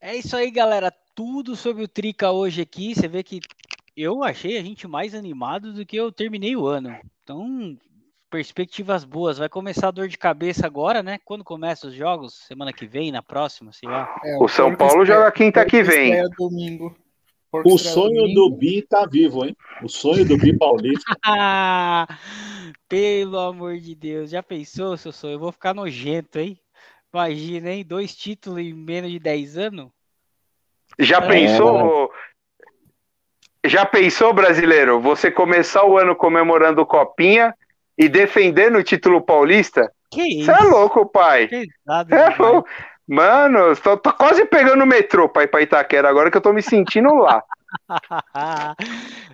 É isso aí, galera. Tudo sobre o Trica hoje aqui. Você vê que eu achei a gente mais animado do que eu terminei o ano. Então, perspectivas boas. Vai começar a dor de cabeça agora, né? Quando começam os jogos? Semana que vem, na próxima, sei lá. É, o, o São Paulo joga quinta que vem. É domingo. O sonho do Bi tá vivo, hein? O sonho do Bi Paulista. Pelo amor de Deus, já pensou, seu sonho? Eu vou ficar nojento, hein? Imagina, hein? Dois títulos em menos de 10 anos. Já é. pensou? Já pensou, brasileiro? Você começar o ano comemorando Copinha e defendendo o título paulista? Que isso? Você é louco, pai. Pesado, é louco. Mano, tô, tô, quase pegando o metrô pra ir pra Itaquera agora que eu tô me sentindo lá.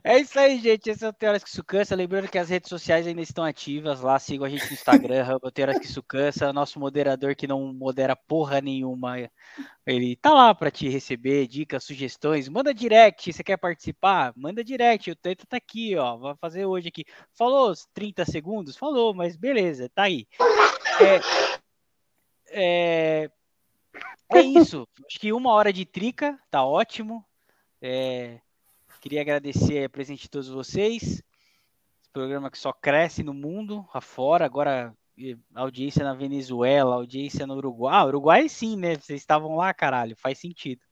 é isso aí, gente. Esse é o Teoras que Isso Cansa. Lembrando que as redes sociais ainda estão ativas. Lá sigam a gente no Instagram, Teoras que Isso Cansa. Nosso moderador que não modera porra nenhuma. Ele tá lá para te receber dicas, sugestões. Manda direct. Você quer participar? Manda direct. O Teto tá aqui, ó. Vai fazer hoje aqui. Falou 30 segundos? Falou, mas beleza, tá aí. É, é, é isso. Acho que uma hora de trica, tá ótimo. É, queria agradecer a presença de todos vocês. Esse programa que só cresce no mundo afora. Agora, audiência na Venezuela, audiência no Uruguai. Ah, Uruguai sim, né? Vocês estavam lá, caralho. Faz sentido.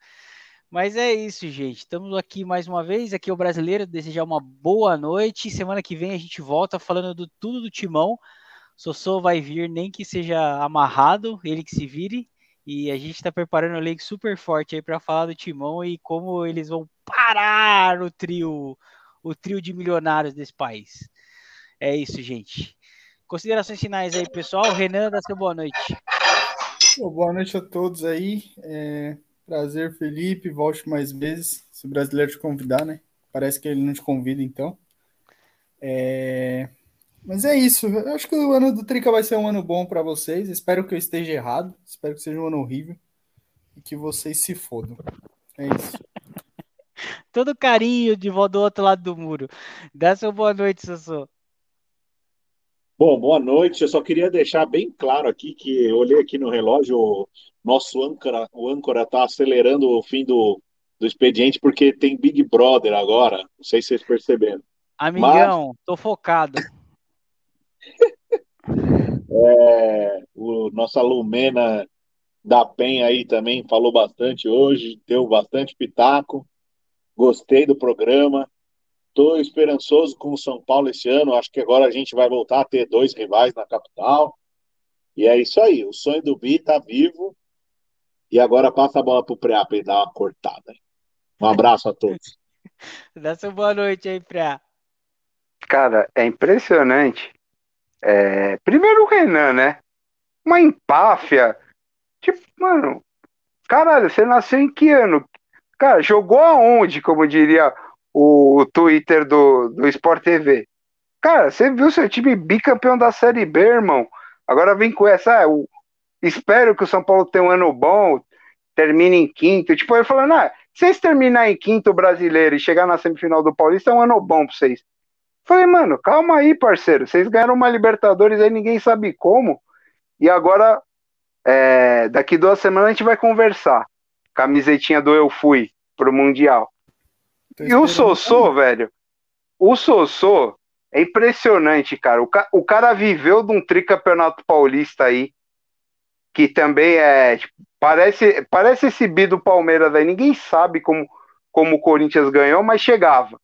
Mas é isso, gente. Estamos aqui mais uma vez. Aqui é o brasileiro. Desejar uma boa noite. Semana que vem a gente volta falando do tudo do timão. Sossô vai vir, nem que seja amarrado, ele que se vire. E a gente está preparando um link super forte aí para falar do Timão e como eles vão parar o trio, o trio de milionários desse país. É isso, gente. Considerações finais aí, pessoal. Renan, dá seu boa noite. Boa noite a todos aí. É... Prazer, Felipe. Volte mais vezes. Se o brasileiro te convidar, né? Parece que ele não te convida, então. É... Mas é isso. Eu acho que o ano do Trica vai ser um ano bom para vocês. Espero que eu esteja errado. Espero que seja um ano horrível. E que vocês se fodam. É isso. Todo carinho de volta do outro lado do muro. Dá sua boa noite, Sassô. Bom, boa noite. Eu só queria deixar bem claro aqui que eu olhei aqui no relógio, o nosso âncora, o âncora está acelerando o fim do, do expediente porque tem Big Brother agora. Não sei se vocês perceberam. Amigão, Mas... tô focado. É, o nossa Lumena da Penha aí também falou bastante hoje, deu bastante pitaco. Gostei do programa. Estou esperançoso com o São Paulo esse ano. Acho que agora a gente vai voltar a ter dois rivais na capital. E é isso aí. O sonho do Bi está vivo. E agora passa a bola para o Preá para ele dar uma cortada. Um abraço a todos. Dá sua boa noite aí, Preá. Cara, é impressionante é, primeiro o Renan, né? Uma empáfia. Tipo, mano, Caralho, você nasceu em que ano? Cara, jogou aonde, como diria o, Twitter do, do Sport TV? Cara, você viu seu time bicampeão da Série B, irmão? Agora vem com essa. Ah, o, espero que o São Paulo tenha um ano bom, termine em quinto. Tipo, ele falando, ah, vocês terminar em quinto brasileiro e chegar na semifinal do Paulista, é um ano bom pra vocês. Falei, mano, calma aí, parceiro. Vocês ganharam uma Libertadores aí, ninguém sabe como. E agora, é, daqui duas semanas a gente vai conversar. Camisetinha do Eu Fui pro Mundial. E o Sossô, velho, o Sossô é impressionante, cara. O, ca o cara viveu de um tricampeonato paulista aí, que também é. Tipo, parece, parece esse bi do Palmeiras aí. Ninguém sabe como, como o Corinthians ganhou, mas chegava.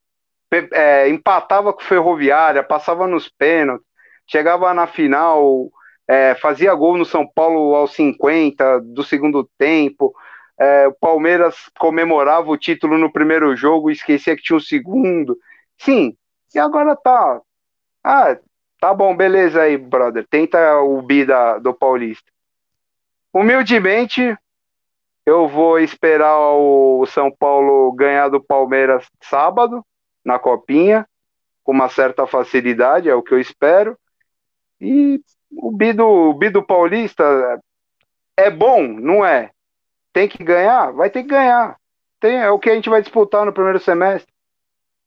É, empatava com Ferroviária, passava nos pênaltis, chegava na final, é, fazia gol no São Paulo aos 50 do segundo tempo. É, o Palmeiras comemorava o título no primeiro jogo e esquecia que tinha o um segundo. Sim, e agora tá. Ah, tá bom, beleza aí, brother. Tenta o bi da, do Paulista. Humildemente, eu vou esperar o São Paulo ganhar do Palmeiras sábado, na Copinha, com uma certa facilidade, é o que eu espero. E o bi do, o bi do Paulista é bom, não é? Tem que ganhar? Vai ter que ganhar. Tem, é o que a gente vai disputar no primeiro semestre.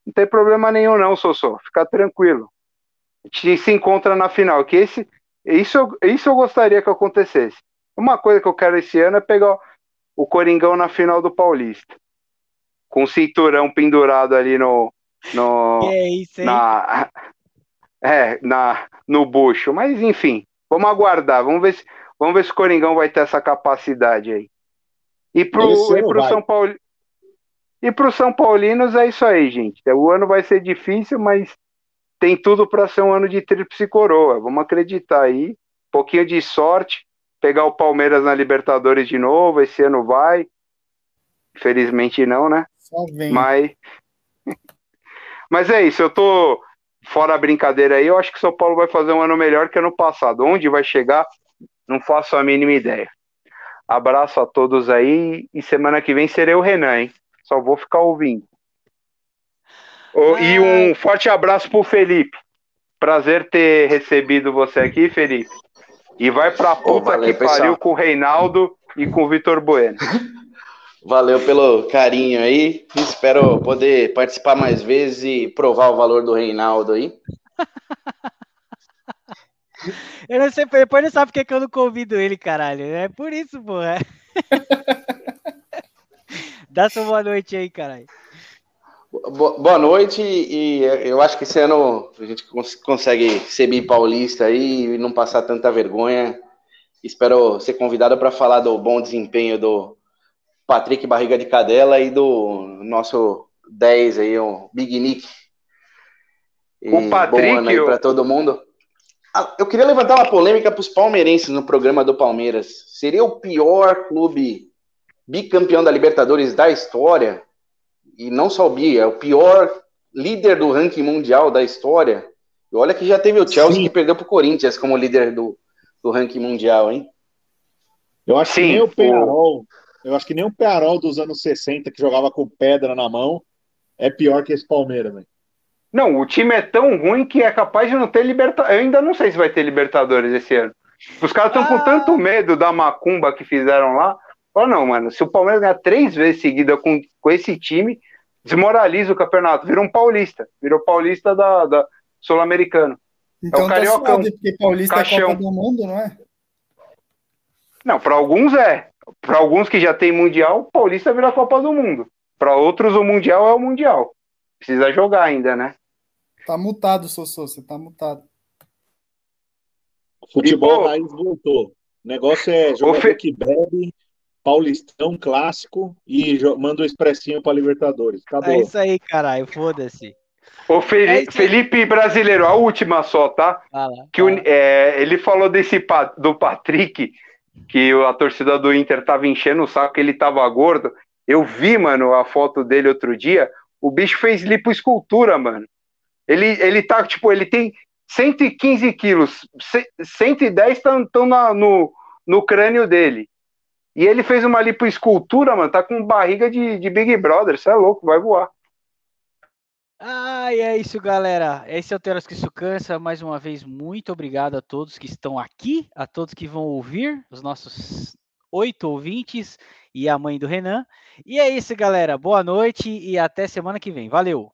Não tem problema nenhum, não, Sossô. Fica tranquilo. A gente se encontra na final. Que esse, isso, isso eu gostaria que acontecesse. Uma coisa que eu quero esse ano é pegar o Coringão na final do Paulista. Com o cinturão pendurado ali no. No é isso, hein? Na, é, na, no bucho. Mas enfim, vamos aguardar. Vamos ver se, vamos ver se o Coringão vai ter essa capacidade aí. E pro, e pro São Paulo. E pro São Paulinos é isso aí, gente. O ano vai ser difícil, mas tem tudo para ser um ano de tríplice coroa. Vamos acreditar aí. Um pouquinho de sorte. Pegar o Palmeiras na Libertadores de novo. Esse ano vai. Infelizmente não, né? Mas. Mas é isso, eu tô fora a brincadeira aí. Eu acho que São Paulo vai fazer um ano melhor que ano passado. Onde vai chegar, não faço a mínima ideia. Abraço a todos aí e semana que vem serei o Renan, hein? Só vou ficar ouvindo. Oh. E um forte abraço pro Felipe. Prazer ter recebido você aqui, Felipe. E vai pra puta que pessoal. pariu com o Reinaldo e com o Vitor Bueno. Valeu pelo carinho aí. Espero poder participar mais vezes e provar o valor do Reinaldo aí. Eu não sei, depois não sabe porque que eu não convido ele, caralho. É por isso, porra. Dá sua boa noite aí, caralho. Boa noite, e eu acho que esse ano a gente consegue ser paulista aí e não passar tanta vergonha. Espero ser convidado para falar do bom desempenho do Patrick Barriga de Cadela e do nosso 10 aí, o Big Nick. E o Patrick. Bom ano aí para todo mundo. Ah, eu queria levantar uma polêmica para os palmeirenses no programa do Palmeiras. Seria o pior clube bicampeão da Libertadores da história? E não só o bi, é o pior líder do ranking mundial da história. E olha que já teve o Chelsea Sim. que perdeu para o Corinthians como líder do, do ranking mundial, hein? Eu acho Sim, que nem o Penarol, eu acho que nem o Penarol dos anos 60 que jogava com pedra na mão é pior que esse Palmeiras, velho. Não, o time é tão ruim que é capaz de não ter Libertadores. Eu ainda não sei se vai ter Libertadores esse ano. Os caras estão ah. com tanto medo da macumba que fizeram lá. Fala, não, mano, se o Palmeiras ganhar três vezes seguida com, com esse time, desmoraliza o campeonato. Virou um paulista. Virou paulista da, da Sul-Americano. Então é o tá Cariocão. Suave, porque paulista Caixão. é Copa do Mundo, não é? Não, para alguns é. Para alguns que já tem Mundial, paulista vira Copa do Mundo. Para outros, o Mundial é o Mundial. Precisa jogar ainda, né? Tá mutado, Sossô, você tá mutado. Futebol raiz voltou. O negócio é jogador fe... que bebe, Paulistão clássico e manda o expressinho para Libertadores. Acabou. É isso aí, caralho, foda-se. O Felipe, é Felipe brasileiro, a última só, tá? que o, é, ele falou desse do Patrick, que a torcida do Inter tava enchendo o saco, ele tava gordo. Eu vi, mano, a foto dele outro dia. O bicho fez lipoescultura, mano. Ele, ele tá, tipo, ele tem 115 quilos, 110 estão no, no crânio dele. E ele fez uma lipoescultura, mano, tá com barriga de, de Big Brother, você é louco, vai voar. Ah, e é isso, galera. Esse é o Teras que Isso Cansa. Mais uma vez, muito obrigado a todos que estão aqui, a todos que vão ouvir, os nossos oito ouvintes e a mãe do Renan. E é isso, galera. Boa noite e até semana que vem. Valeu!